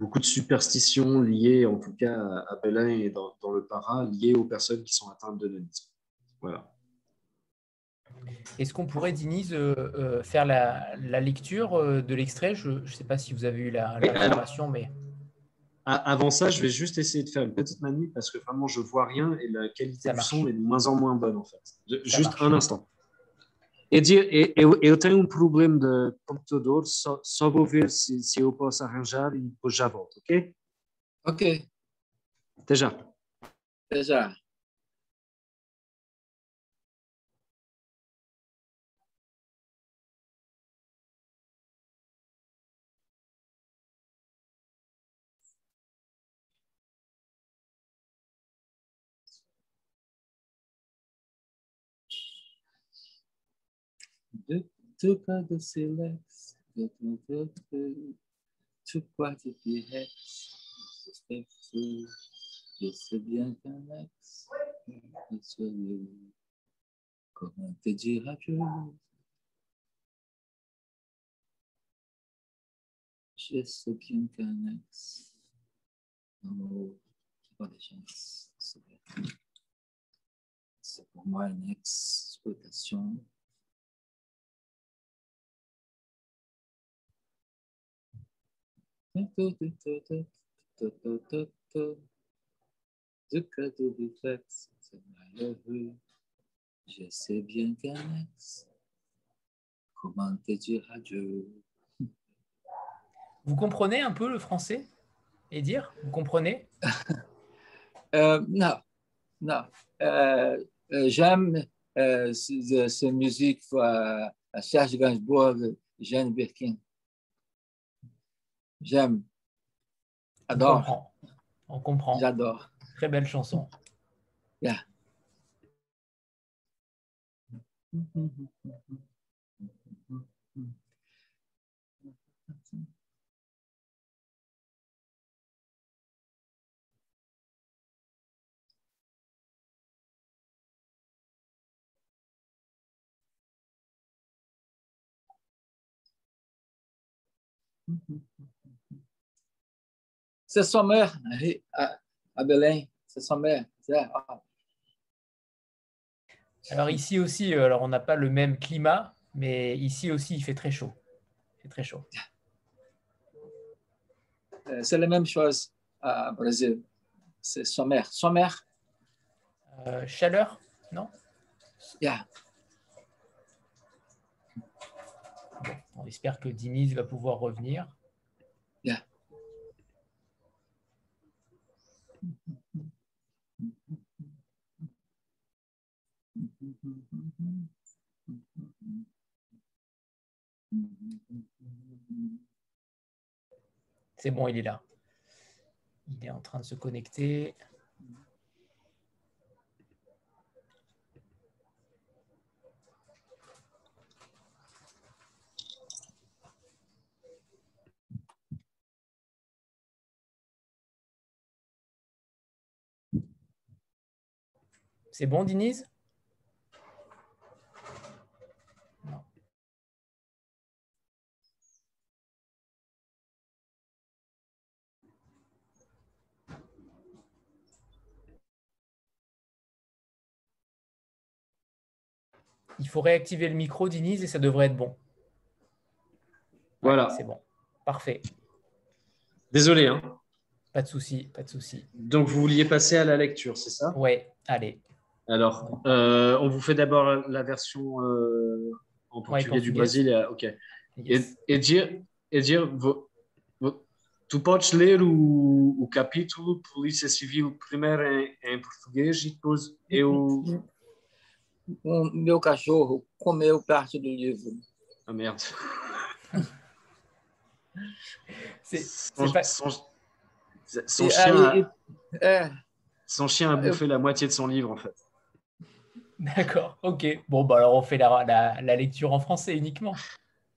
beaucoup de superstitions liées, en tout cas à Belin et dans, le para, liées aux personnes qui sont atteintes de nanisme. Voilà. Est-ce qu'on pourrait, Denise, euh, euh, faire la, lecture euh, de l'extrait? Je ne sais pas si vous avez eu la, la mais... Avant ça, je vais juste essayer de faire une petite manie parce que vraiment, je ne vois rien et la qualité du son est de moins en moins bonne, en fait. juste un instant. É de, eu, eu tenho um problema de computador, só, só vou ver se, se eu posso arranjar e depois já volto, ok? Ok. Até já. Até já. Tu pas de silex, tu quarto de rex, je sais bien qu'un ex, comment te dire adieu? Je sais bien qu'un ex, oh, pas de chance, c'est pour moi une exploitation. Du cadeau réflexe, c'est malheureux. Je sais bien qu'un ex, comment te dire adieu? Vous comprenez un peu le français et dire Vous comprenez? Euh, Non, non. Euh, euh, J'aime euh, ces musiques à Serge Gainsbourg, Jeanne Birkin. J'aime. Adore. On comprend. J'adore. Très belle chanson. Yeah. C'est sua mère à, Belém. C'est sa mère. Ah. Alors ici aussi, euh, alors on n'a pas le même climat, mais ici aussi il fait très chaud. Il fait très chaud. Euh, c'est la même chose à Brésil. C'est sommaire. Sommaire. Euh, chaleur, non? Yeah. on espère que Diniz va pouvoir revenir. Yeah. C'est bon, il est là. Il est en train de se connecter. C'est bon, Diniz Il faut réactiver le micro, Diniz, et ça devrait être bon. Voilà. C'est bon. Parfait. Désolé. Hein. Pas de souci, pas de souci. Donc, vous vouliez passer à la lecture, c'est ça? Oui, allez. Alors, euh, on vous fait d'abord la version euh, en portugais du Brésil. Ok. Yes. E, e dire, e dire vo, vo, tu podes ler o, o capítulo Polícia Civil primeiro em, em português e depois eu. O meu cachorro comeu parte do livro. Ah merde. C'est Son, pas- son- son E chien, aí, é, son chien a bouffé la moitié de son livre en fait. D'accord, ok. Bon, bah alors on fait la, la- la lecture en français uniquement.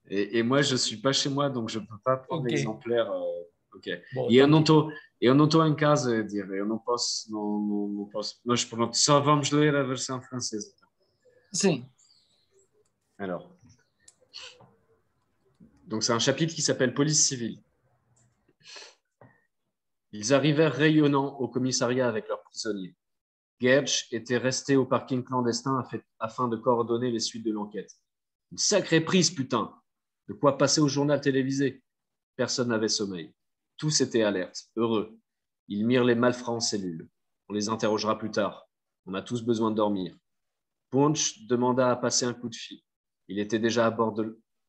Et, et moi, je suis pas chez moi, donc je peux pas prendre Ok. l'exemplaire. euh, ok. Bon, E eu não estou eu não estou em casa, a dire, eu não posso, não, não, não posso. Mas pronto, só vamos ler a versão francesa. sim. Alors, donc c'est un chapitre qui s'appelle Police civile. Ils arrivèrent rayonnants au commissariat avec leurs prisonniers. Gertsch était resté au parking clandestin afin- de coordonner les suites de l'enquête. Une sacrée prise, putain De quoi passer au journal télévisé Personne n'avait sommeil. Tous étaient alertes, heureux. Ils mirent les malfrats en cellule. On les interrogera plus tard. On a tous besoin de dormir. Punch demanda à passer un coup de fil. Il était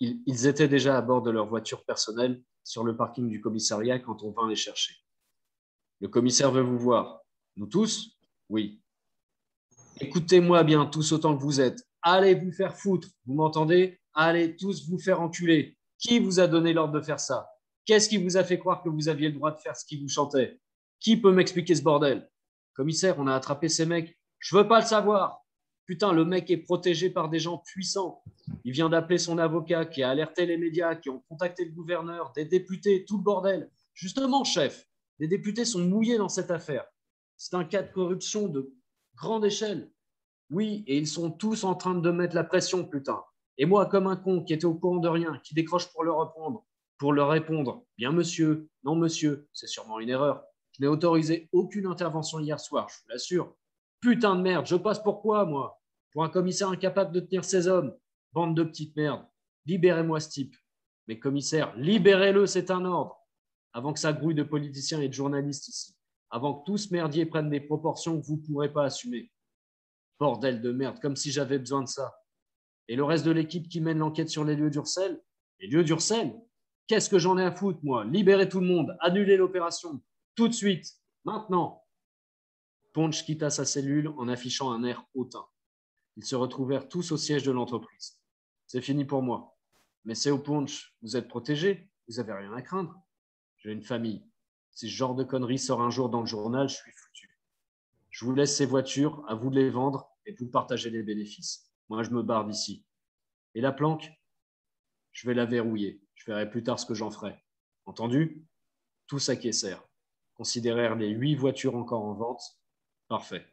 ils étaient déjà à bord de leur voiture personnelle sur le parking du commissariat quand on vint les chercher. Le commissaire veut vous voir. Nous tous Oui. Écoutez-moi bien, tous autant que vous êtes. Allez vous faire foutre. Vous m'entendez? Allez tous vous faire enculer. Qui vous a donné l'ordre de faire ça? Qu'est-ce qui vous a fait croire que vous aviez le droit de faire ce qui vous chantait? Qui peut m'expliquer ce bordel? Commissaire, on a attrapé ces mecs. Je veux pas le savoir. Putain, le mec est protégé par des gens puissants. Il vient d'appeler son avocat, qui a alerté les médias, qui ont contacté le gouverneur, des députés, tout le bordel. Justement, chef, les députés sont mouillés dans cette affaire. C'est un cas de corruption de grande échelle. Oui, et ils sont tous en train de mettre la pression, putain. Et moi, comme un con qui était au courant de rien, qui décroche pour le reprendre, pour leur répondre Bien, monsieur, non, monsieur, c'est sûrement une erreur. Je n'ai autorisé aucune intervention hier soir, je vous l'assure. Putain de merde, je passe pour quoi, moi? Pour un commissaire incapable de tenir ses hommes Bande de petites merdes. Libérez-moi ce type. Mais commissaire, libérez-le, c'est un ordre. Avant que ça grouille de politiciens et de journalistes ici. Avant que tout ce merdier prenne des proportions que vous ne pourrez pas assumer. Bordel de merde, comme si j'avais besoin de ça. Et le reste de l'équipe qui mène l'enquête sur les lieux d'Ursel Les lieux d'Ursel Qu'est-ce que j'en ai à foutre, moi? Libérez tout le monde, annulez l'opération, tout de suite, maintenant. Ponch quitta sa cellule en affichant un air hautain. Ils se retrouvèrent tous au siège de l'entreprise. C'est fini pour moi. Mais c'est au Punch, vous êtes protégé, vous avez rien à craindre. J'ai une famille. Si ce genre de conneries sort un jour dans le journal, je suis foutu. Je vous laisse ces voitures, à vous de les vendre et vous partager les bénéfices. Moi, je me barre d'ici. Et la planque? Je vais la verrouiller. Je verrai plus tard ce que j'en ferai. Entendu? Tous acquiescèrent. Considérèrent les huit voitures encore en vente. Parfait.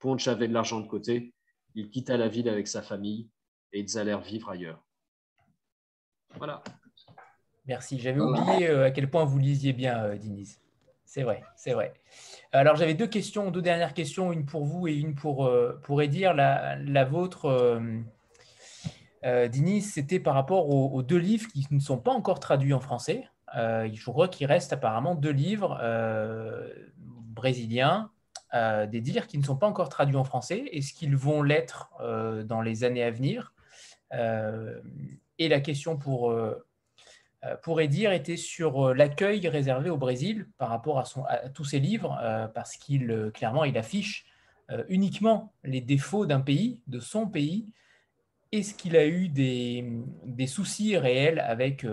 Ponch avait de l'argent de côté. Il quitta la ville avec sa famille et ils allèrent vivre ailleurs. Voilà. Merci. J'avais oublié euh, à quel point vous lisiez bien, euh, Diniz. C'est vrai, c'est vrai. Alors j'avais deux questions, deux dernières questions, une pour vous et une pour, euh, pour Edir. La, la vôtre, euh, euh, Dinis, c'était par rapport aux, deux livres qui ne sont pas encore traduits en français. je crois qu'il reste apparemment deux livres brésiliens, des dires qui ne sont pas encore traduits en français. Est-ce qu'ils vont l'être dans les années à venir? Et la question pour pourrait dire, était sur euh, l'accueil réservé au Brésil par rapport à, tous ses livres, euh, parce qu'il clairement il affiche uniquement les défauts d'un pays, de son pays. Est-ce qu'il a eu des, soucis réels avec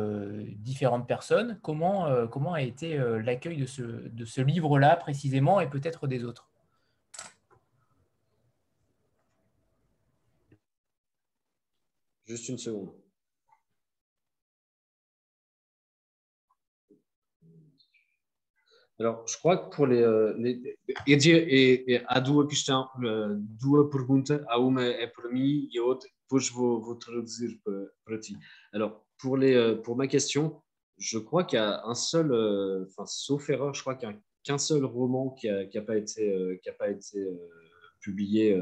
différentes personnes comment, comment a été l'accueil de ce, de ce livre-là précisément et peut-être des autres? Juste une seconde. Alors, je crois que pour les. Euh, les et, et, há duas questões, duas perguntas. Há uma é para mim e a outra, depois vou, vou traduzir para, para ti. Alors, pour, les, euh, pour ma question, je crois qu'il y a un seul, euh, enfin, sauf erreur, je crois qu'il n'y a qu'un seul roman qui n'a qui a pas été, qui a pas été publié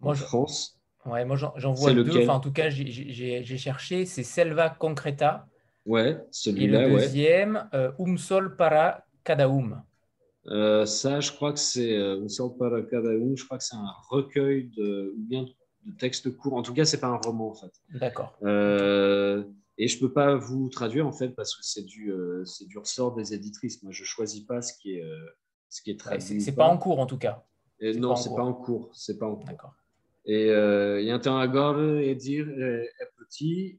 en moi, France. Ouais, moi j'en vois deux. Enfin, en tout cas, j'ai cherché. C'est Selva Concreta. Ouais, celui-là. Et le deuxième, ouais. Um Sol para Cadaum euh, Ça, je crois que c'est euh, para Cadaum, je crois que c'est un recueil de, bien de textes courts. En tout cas, c'est pas un roman en fait. D'accord. Euh, et je peux pas vous traduire en fait parce que c'est du, euh, c'est du ressort des éditrices. Moi, je choisis pas ce qui est, ce qui est traduit. c'est pas en cours en tout cas. Et non, c'est pas en cours. C'est pas en cours. D'accord. Et, e então agora é dire ti.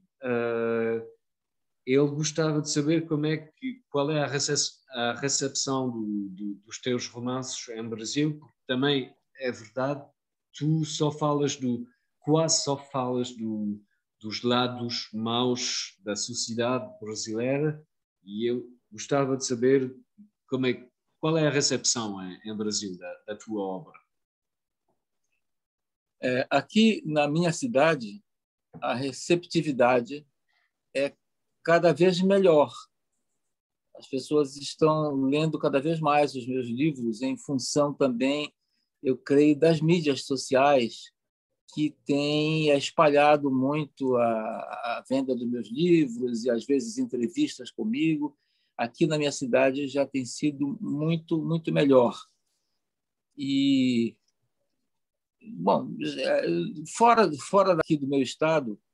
Ele gostava de saber como é que, qual é a, recepção do, do, dos teus romances em Brasil, porque também é verdade, tu só falas do, quase só falas do, dos lados maus da sociedade brasileira e eu gostava de saber como é, qual é a recepção em, em Brasil da, da, tua obra. É, aqui na minha cidade, a receptividade é cada vez melhor. As pessoas estão lendo cada vez mais os meus livros em função também, eu creio, das mídias sociais que têm espalhado muito a, a venda dos meus livros e às vezes entrevistas comigo. Aqui na minha cidade já tem sido muito muito melhor. E bom, fora fora daqui do meu estado, é,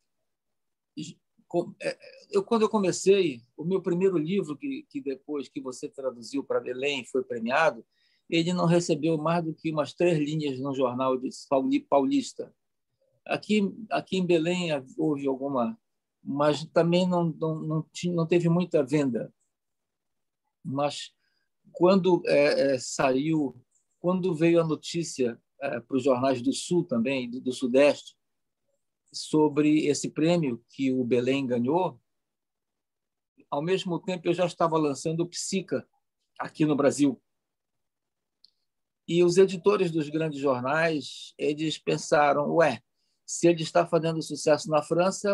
eu quando eu comecei o meu primeiro livro que, que depois que você traduziu para Belém foi premiado ele não recebeu mais do que umas três linhas no jornal de paulista. Aqui aqui em Belém houve alguma mas também não não não, tinha, não teve muita venda. Mas quando é, é, saiu quando veio a notícia é, para os jornais do sul também do, do sudeste sobre esse prêmio que o Belém ganhou, ao mesmo tempo eu já estava lançando o Psica aqui no Brasil. E os editores dos grandes jornais, eles pensaram, ué, se ele está fazendo sucesso na França,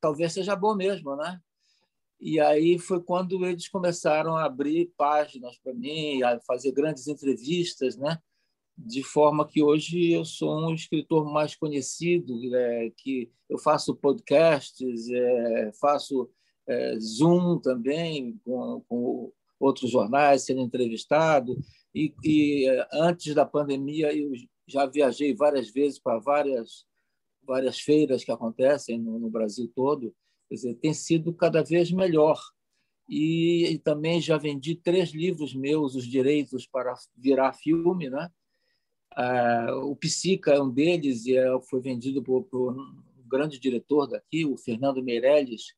talvez seja bom mesmo, né? E aí foi quando eles começaram a abrir páginas para mim, a fazer grandes entrevistas, né? De forma que hoje eu sou um escritor mais conhecido, é, que eu faço podcasts, é, faço é, Zoom também com, com, outros jornais, sendo entrevistado. E, e, antes da pandemia eu já viajei várias vezes para várias várias feiras que acontecem no, no Brasil todo. Quer dizer, tem sido cada vez melhor. E, e também já vendi três livros meus, os direitos para virar filme, né? Ah, o Psica é um deles e é, foi vendido por, por, um grande diretor daqui, o Fernando Meirelles,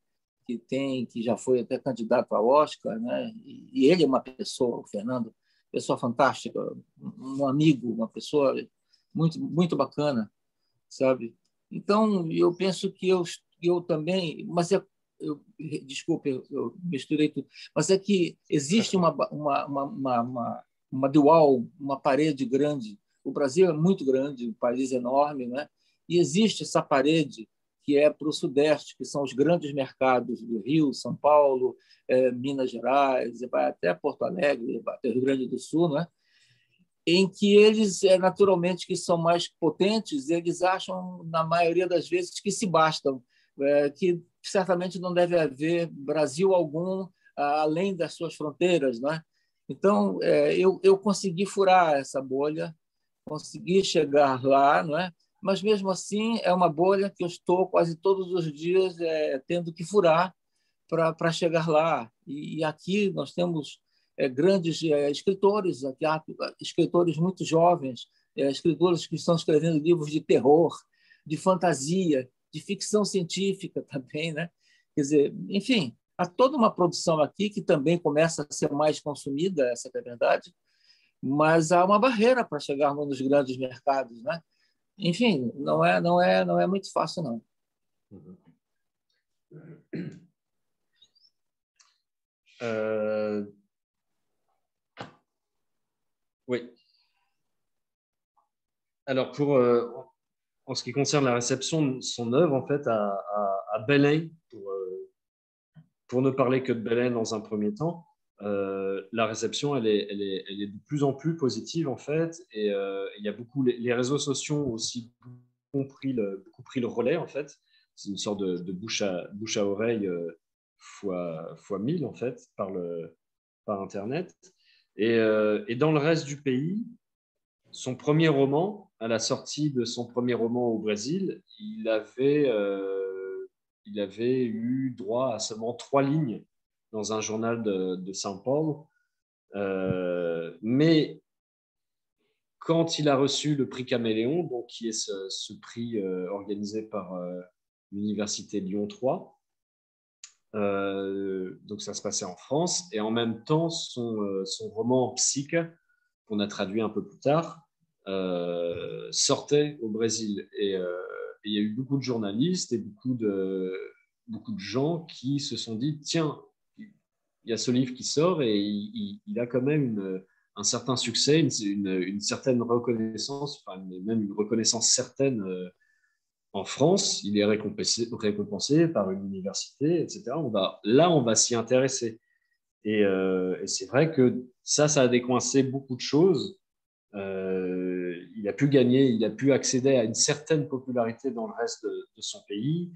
que tem que já foi até candidato ao Oscar, né? E, ele é uma pessoa, o Fernando, pessoa fantástica, um amigo, uma pessoa muito muito bacana, sabe? Então eu penso que eu eu também, mas é eu, desculpe, eu, misturei tudo, mas é que existe uma uma, uma, uma, uma dual, uma parede grande o Brasil é muito grande, um país enorme, né? e existe essa parede que é para o Sudeste, que são os grandes mercados do Rio, São Paulo, é, Minas Gerais, vai até Porto Alegre, até Rio Grande do Sul, não é? em que eles, é, naturalmente, que são mais potentes, eles acham, na maioria das vezes, que se bastam, é, que certamente não deve haver Brasil algum além das suas fronteiras. Não é? Então, eu, eu consegui furar essa bolha, consegui chegar lá, não é? mas mesmo assim é uma bolha que eu estou quase todos os dias é, tendo que furar para chegar lá. E, e, aqui nós temos é, grandes é, escritores, aqui há escritores muito jovens, é, escritores que estão escrevendo livros de terror, de fantasia, de ficção científica também, né? Quer dizer, enfim, há toda uma produção aqui que também começa a ser mais consumida, essa é a verdade, mas há uma barreira para chegarmos nos grandes mercados, né? enfim, não é, não é, não é muito fácil não. Euh... Oui. Alors, pour, euh, en ce qui concerne la réception de son œuvre, en fait, à, à, à pour, euh, pour, ne parler que de Belém dans un premier temps, euh, la réception, elle est, elle, est, elle est, de plus en plus positive en fait, et euh, il y a beaucoup les, réseaux sociaux ont aussi beaucoup pris le, beaucoup pris le relais en fait. C'est une sorte de, bouche à bouche à oreille euh, fois fois mille en fait par le par internet. Et, et, dans le reste du pays, son premier roman, à la sortie de son premier roman au Brésil, il avait il avait eu droit à seulement trois lignes dans un journal de, Paulo. Euh, mais quand il a reçu le prix Caméléon, donc qui est ce, prix euh, organisé par euh, l'université Lyon 3, donc ça se passait en France, et en même temps son, son roman Psyche, qu'on a traduit un peu plus tard, sortait au Brésil. Et, il y a eu beaucoup de journalistes et beaucoup de, beaucoup de gens qui se sont dit tiens, il y a ce livre qui sort et il, a quand même un certain succès, une, certaine reconnaissance, enfin, même une reconnaissance certaine euh, en France. Il est récompensé, par une université, etc. On va, là, on va s'y intéresser. Euh, et, c'est vrai que ça, ça a décoincé beaucoup de choses. Euh, il a pu gagner, il a pu accéder à une certaine popularité dans le reste de, son pays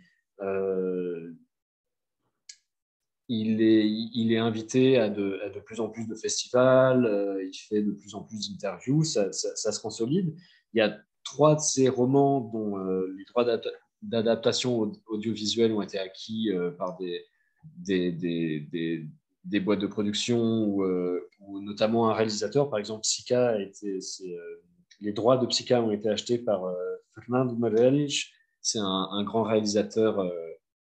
il est, invité à de, plus en plus de festivals, euh, il fait de plus en plus d'interviews, ça, se consolide. Il y a trois de ses romans dont euh, les droits d'adaptation audiovisuelle ont été acquis euh, par des, boîtes de production ou, notamment un réalisateur, par exemple a été, les droits de Psica ont été achetés par Fernando Meirelles, c'est un, grand réalisateur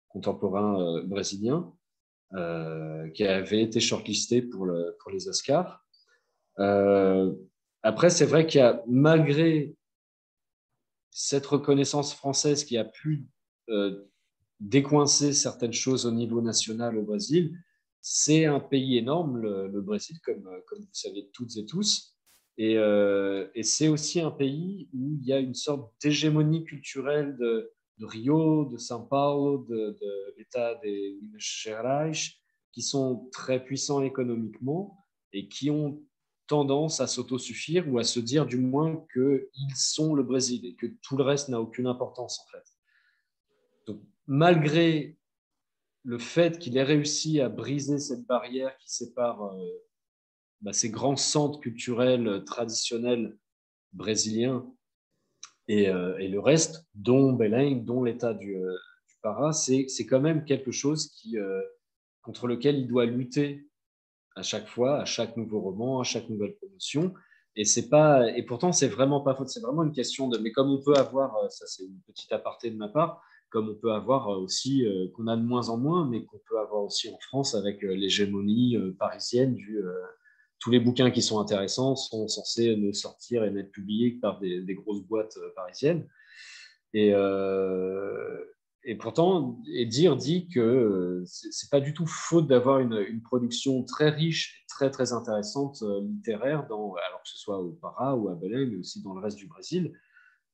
contemporain brésilien. Euh, qui avait été shortlisté pour, le, pour les Oscars. Euh, après, c'est vrai qu'il y a, malgré cette reconnaissance française qui a pu euh, décoincer certaines choses au niveau national au Brésil, c'est un pays énorme, le, Brésil, comme, comme, vous savez toutes et tous. Et, et c'est aussi un pays où il y a une sorte d'hégémonie culturelle de, de Rio, de São Paulo, de, l'État des Minas Gerais, qui sont très puissants économiquement et qui ont tendance à s'autosuffire ou à se dire du moins qu'ils sont le Brésil et que tout le reste n'a aucune importance en fait. Donc, malgré le fait qu'il ait réussi à briser cette barrière qui sépare euh, bah, ces grands centres culturels traditionnels brésiliens euh, et, le reste, dont Belém, dont l'état du, euh, Para, c'est quand même quelque chose qui, euh, contre lequel il doit lutter à chaque fois, à chaque nouveau roman, à chaque nouvelle promotion. Et c'est pas, et pourtant c'est vraiment pas faute. C'est vraiment une question de, mais comme on peut avoir, ça c'est une petite aparté de ma part, comme on peut avoir aussi, qu'on a de moins en moins, mais qu'on peut avoir aussi en France avec l'hégémonie parisienne du tous les bouquins qui sont intéressants sont censés ne sortir et n'être publiés que par des, grosses boîtes euh, parisiennes. Et, euh, et pourtant, et dire dit que euh, c'est pas du tout faute d'avoir une, production très riche, très très intéressante littéraire, alors que ce soit au Para ou à Belém, mais aussi dans le reste du Brésil.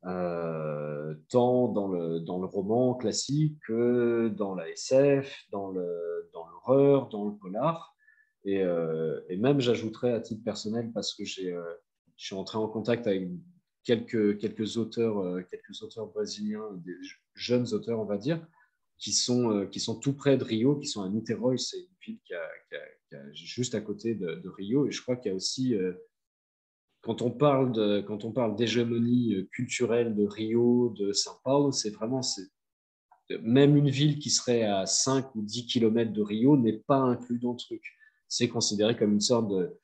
tant dans le, dans le roman classique que dans la SF, dans l'horreur, dans, dans, le polar. Et, euh, et même, j'ajouterais à titre personnel, parce que j'ai, euh, je suis entré en contact avec quelques, quelques, auteurs, quelques auteurs brésiliens, des jeunes auteurs, on va dire, qui sont, qui sont tout près de Rio, qui sont à Niterói, c'est une ville qui, a, juste à côté de, de, Rio. Et je crois qu'il y a aussi quand on parle quand on parle d'hégémonie euh, culturelle de Rio, de São Paulo, c'est vraiment même une ville qui serait à 5 ou 10 km de Rio n'est pas inclus dans le truc. C'est considéré comme une sorte de,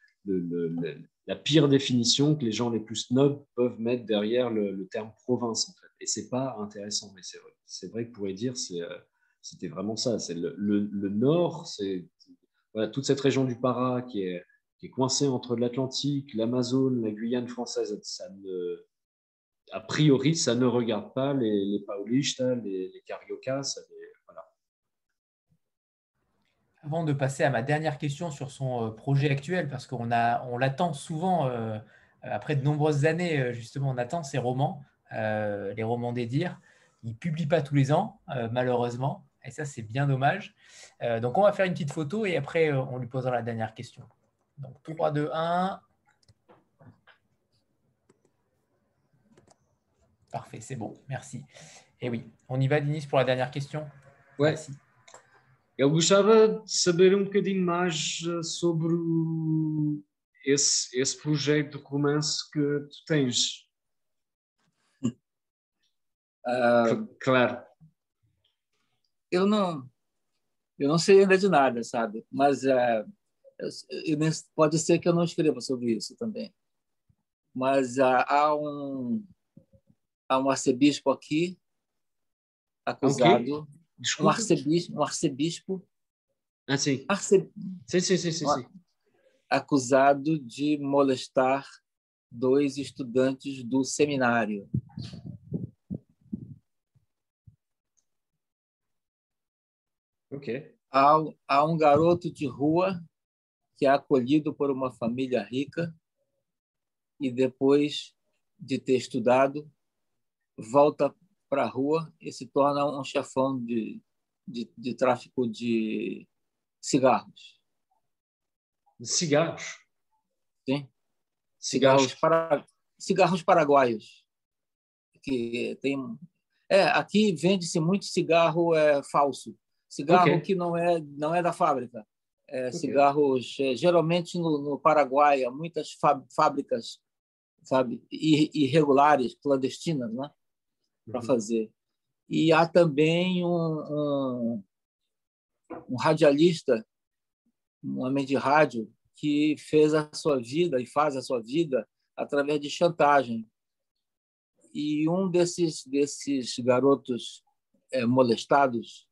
la pire définition que les gens les plus snobs peuvent mettre derrière le, terme province. En fait. Et c'est pas intéressant, mais c'est vrai. C'est vrai que pourrait dire euh, c'était vraiment ça. C'est le, nord, c'est toute cette région du Para qui est qui est coincé entre l'Atlantique, l'Amazone, la Guyane française, a priori, ça ne regarde pas les, les les, Cariocas. Avant de passer à ma dernière question sur son euh, projet actuel, parce qu'on on l'attend souvent, euh, après de nombreuses années, euh, justement, on attend ses romans, les romans des dires. Il ne publie pas tous les ans, malheureusement, et ça, c'est bien dommage. donc, on va faire une petite photo et après, on lui posera la dernière question. Donc 3, 2, 1. Parfait, c'est bon, merci. Et oui, on y va, Denis, pour la dernière question? Ouais. Merci. Eu gostava de saber um bocadinho mais eh, sobre esse, esse projeto de romance que tu tens. Uh, claro. Eu não, eu não sei ainda de nada, sabe? Mas uh, pode ser que eu não escreva sobre isso também. Mas há, um, há um arcebispo aqui acusado. Okay. Um arcebispo, um arcebispo. Ah, sim. Arce... Sim, sim, sim, sim, sim. Acusado de molestar dois estudantes do seminário. Ok. Há, há um garoto de rua que é acolhido por uma família rica e depois de ter estudado volta para a rua e se torna um chefão de, de, de tráfico de cigarros. Cigarros? Sim. Cigarros, cigarros, para, cigarros paraguaios. Que tem, é, aqui vende-se muito cigarro é, falso. Cigarro okay. que não é, não é da fábrica é, cigarros, é, geralmente no, no, Paraguai, há muitas fábricas sabe, irregulares, clandestinas, né, para uhum. fazer. E há também um, um, um radialista, um homem de rádio, que fez a sua vida e faz a sua vida através de chantagem. E um desses, desses garotos é, molestados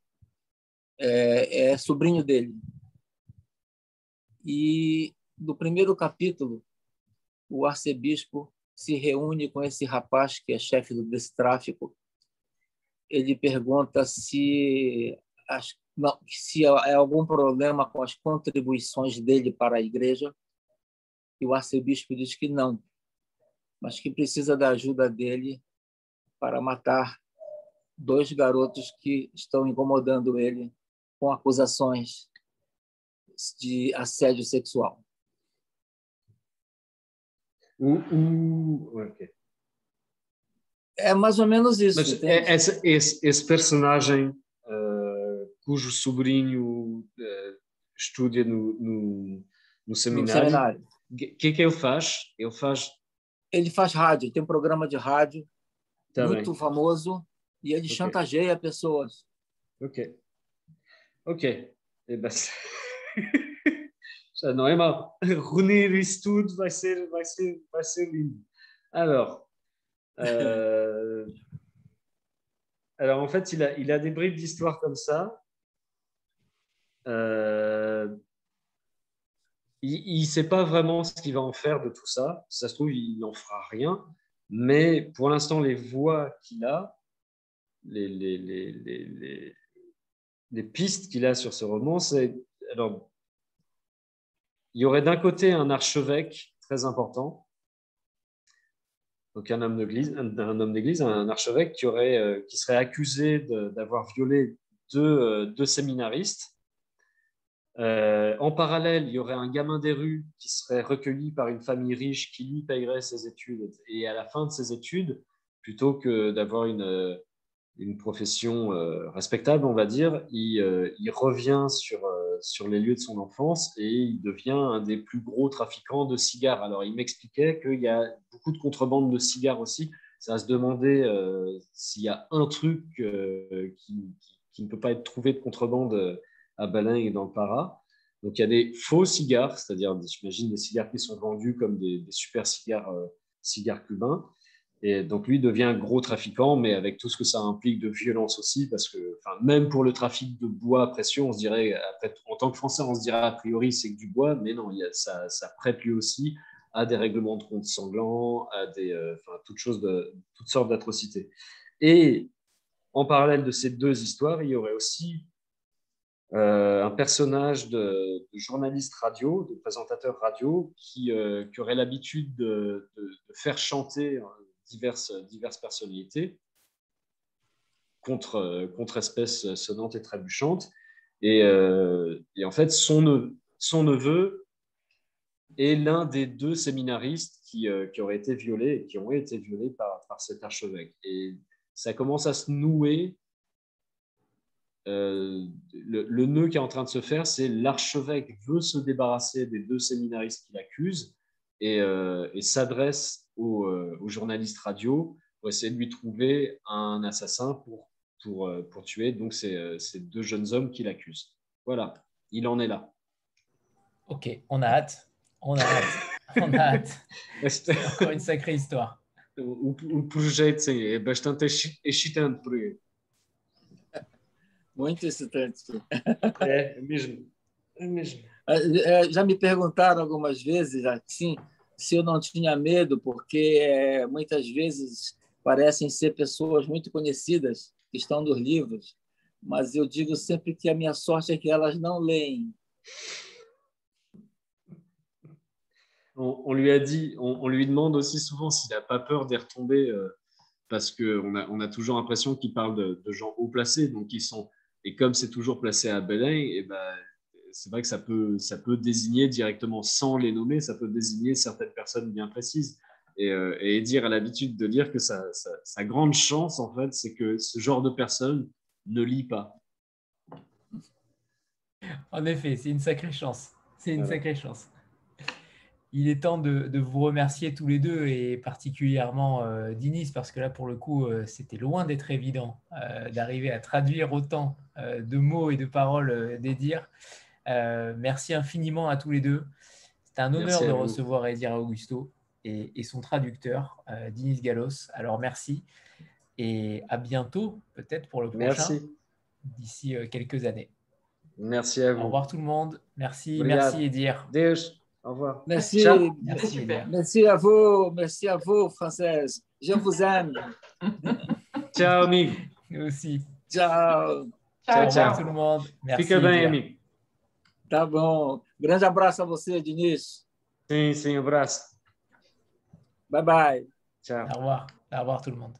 é, é sobrinho dele. E no primeiro capítulo, o arcebispo se reúne com esse rapaz que é chefe desse tráfico. Ele pergunta se, não, se há algum problema com as contribuições dele para a igreja. E o arcebispo diz que não, mas que precisa da ajuda dele para matar dois garotos que estão incomodando ele com acusações de assédio sexual. Okay. É mais ou menos isso. Mas é, esse, esse, esse, personagem uh, cujo sobrinho uh, estuda no, no, no seminário, o que é que ele faz? Ele faz. Ele faz rádio, tem um programa de rádio tá muito bem. famoso e ele okay. chantageia pessoas. Ok. Ok. É Já Alors, euh, alors en fait, il a, il a des bribes d'histoire comme ça. Euh, il ne sait pas vraiment ce qu'il va en faire de tout ça. ça se trouve, il n'en fera rien. Mais pour l'instant, les voix qu'il a, les, les, les, les, les pistes qu'il a sur ce roman, c'est alors il y aurait d'un côté un archevêque très important donc un homme d'église, un, un archevêque euh, qui serait accusé d'avoir violé deux, euh, deux séminaristes. Euh, en parallèle, il y aurait un gamin des rues qui serait recueilli par une famille riche qui lui payerait ses études. Et à la fin de ses études, plutôt que d'avoir une, une profession respectable, on va dire, il, il revient sur, sur les lieux de son enfance et il devient un des plus gros trafiquants de cigares. Alors, il m'expliquait qu'il y a beaucoup de contrebande de cigares aussi. Ça va se demander euh, s'il y a un truc euh, qui, ne peut pas être trouvé de contrebande euh, à Balin et dans le Para. Donc, il y a des faux cigares, c'est-à-dire, j'imagine, des cigares qui sont vendus comme des, des super cigares, cigares cubains. Et donc lui devient gros trafiquant, mais avec tout ce que ça implique de violence aussi, parce que même pour le trafic de bois à pression, on se dirait, en tant que Français, on se dirait a priori c'est que du bois, mais non, il ça, prête lui aussi à des règlements de compte sanglants, à des, euh, toutes, choses de, toutes sortes d'atrocités. Et en parallèle de ces deux histoires, il y aurait aussi euh, un personnage de, journaliste radio, de présentateur radio, qui, euh, aurait l'habitude de, de, faire chanter diverses, personnalités contre, contre espèces sonnantes et trébuchantes. Et, euh, et en fait, son neveu, est l'un des deux séminaristes qui, euh, auraient été violés, qui ont été violés par, cet archevêque. Et ça commence à se nouer. Euh, le, nœud qui est en train de se faire, c'est l'archevêque veut se débarrasser des deux séminaristes qui l'accusent et, et s'adresse euh, aux, journalistes radio pour essayer de lui trouver un assassin pour, pour, euh, pour tuer donc ces, euh, ces deux jeunes hommes qui l'accusent. Voilà, il en est là. Ok, on a hâte. On a hâte. On a hâte. C'est encore une sacrée histoire. O, projeto sim, é bastante excitante por aí. Muito excitante. É, mesmo. É mesmo. Já me perguntaram algumas vezes assim, se eu não tinha medo, porque é, muitas vezes parecem ser pessoas muito conhecidas que estão nos livros, mas eu digo sempre que a minha sorte é que elas não leem. On, on lui a dit, on, on, lui demande aussi souvent s'il n'a pas peur d'y retomber, euh, parce qu'on a, on a toujours l'impression qu'il parle de, de, gens haut placés, donc ils sont, et comme c'est toujours placé à Belin, et eh ben c'est vrai que ça peut, ça peut désigner directement, sans les nommer, ça peut désigner certaines personnes bien précises. Et, euh, et Edir a l'habitude de dire que sa, sa, grande chance, en fait, c'est que ce genre de personne ne lit pas. En effet, c'est une sacrée chance. C'est une sacrée chance. Il est temps de, de, vous remercier tous les deux et particulièrement euh, Dinis parce que là, pour le coup, euh, c'était loin d'être évident euh, d'arriver à traduire autant euh, de mots et de paroles d'Edir. Euh, merci infiniment à tous les deux. C'est un honneur de recevoir Edir Augusto et, son traducteur, euh, Dinis Galos. Alors merci et à bientôt, peut-être pour le prochain, d'ici euh, quelques années. Merci à vous. Au revoir tout le monde. Merci, merci Edir. Au revoir. Merci, merci, merci, à vous, merci à vous, Française. Je vous aime. Ciao, amigo. Nous aussi. Ciao. Ciao, ciao. tout le monde. Merci. Fica bem, amigo. Tá bom. Grande abraço a você, Diniz. Sim, sim, abraço. Bye bye. Ciao. Au revoir. Au revoir tout le monde.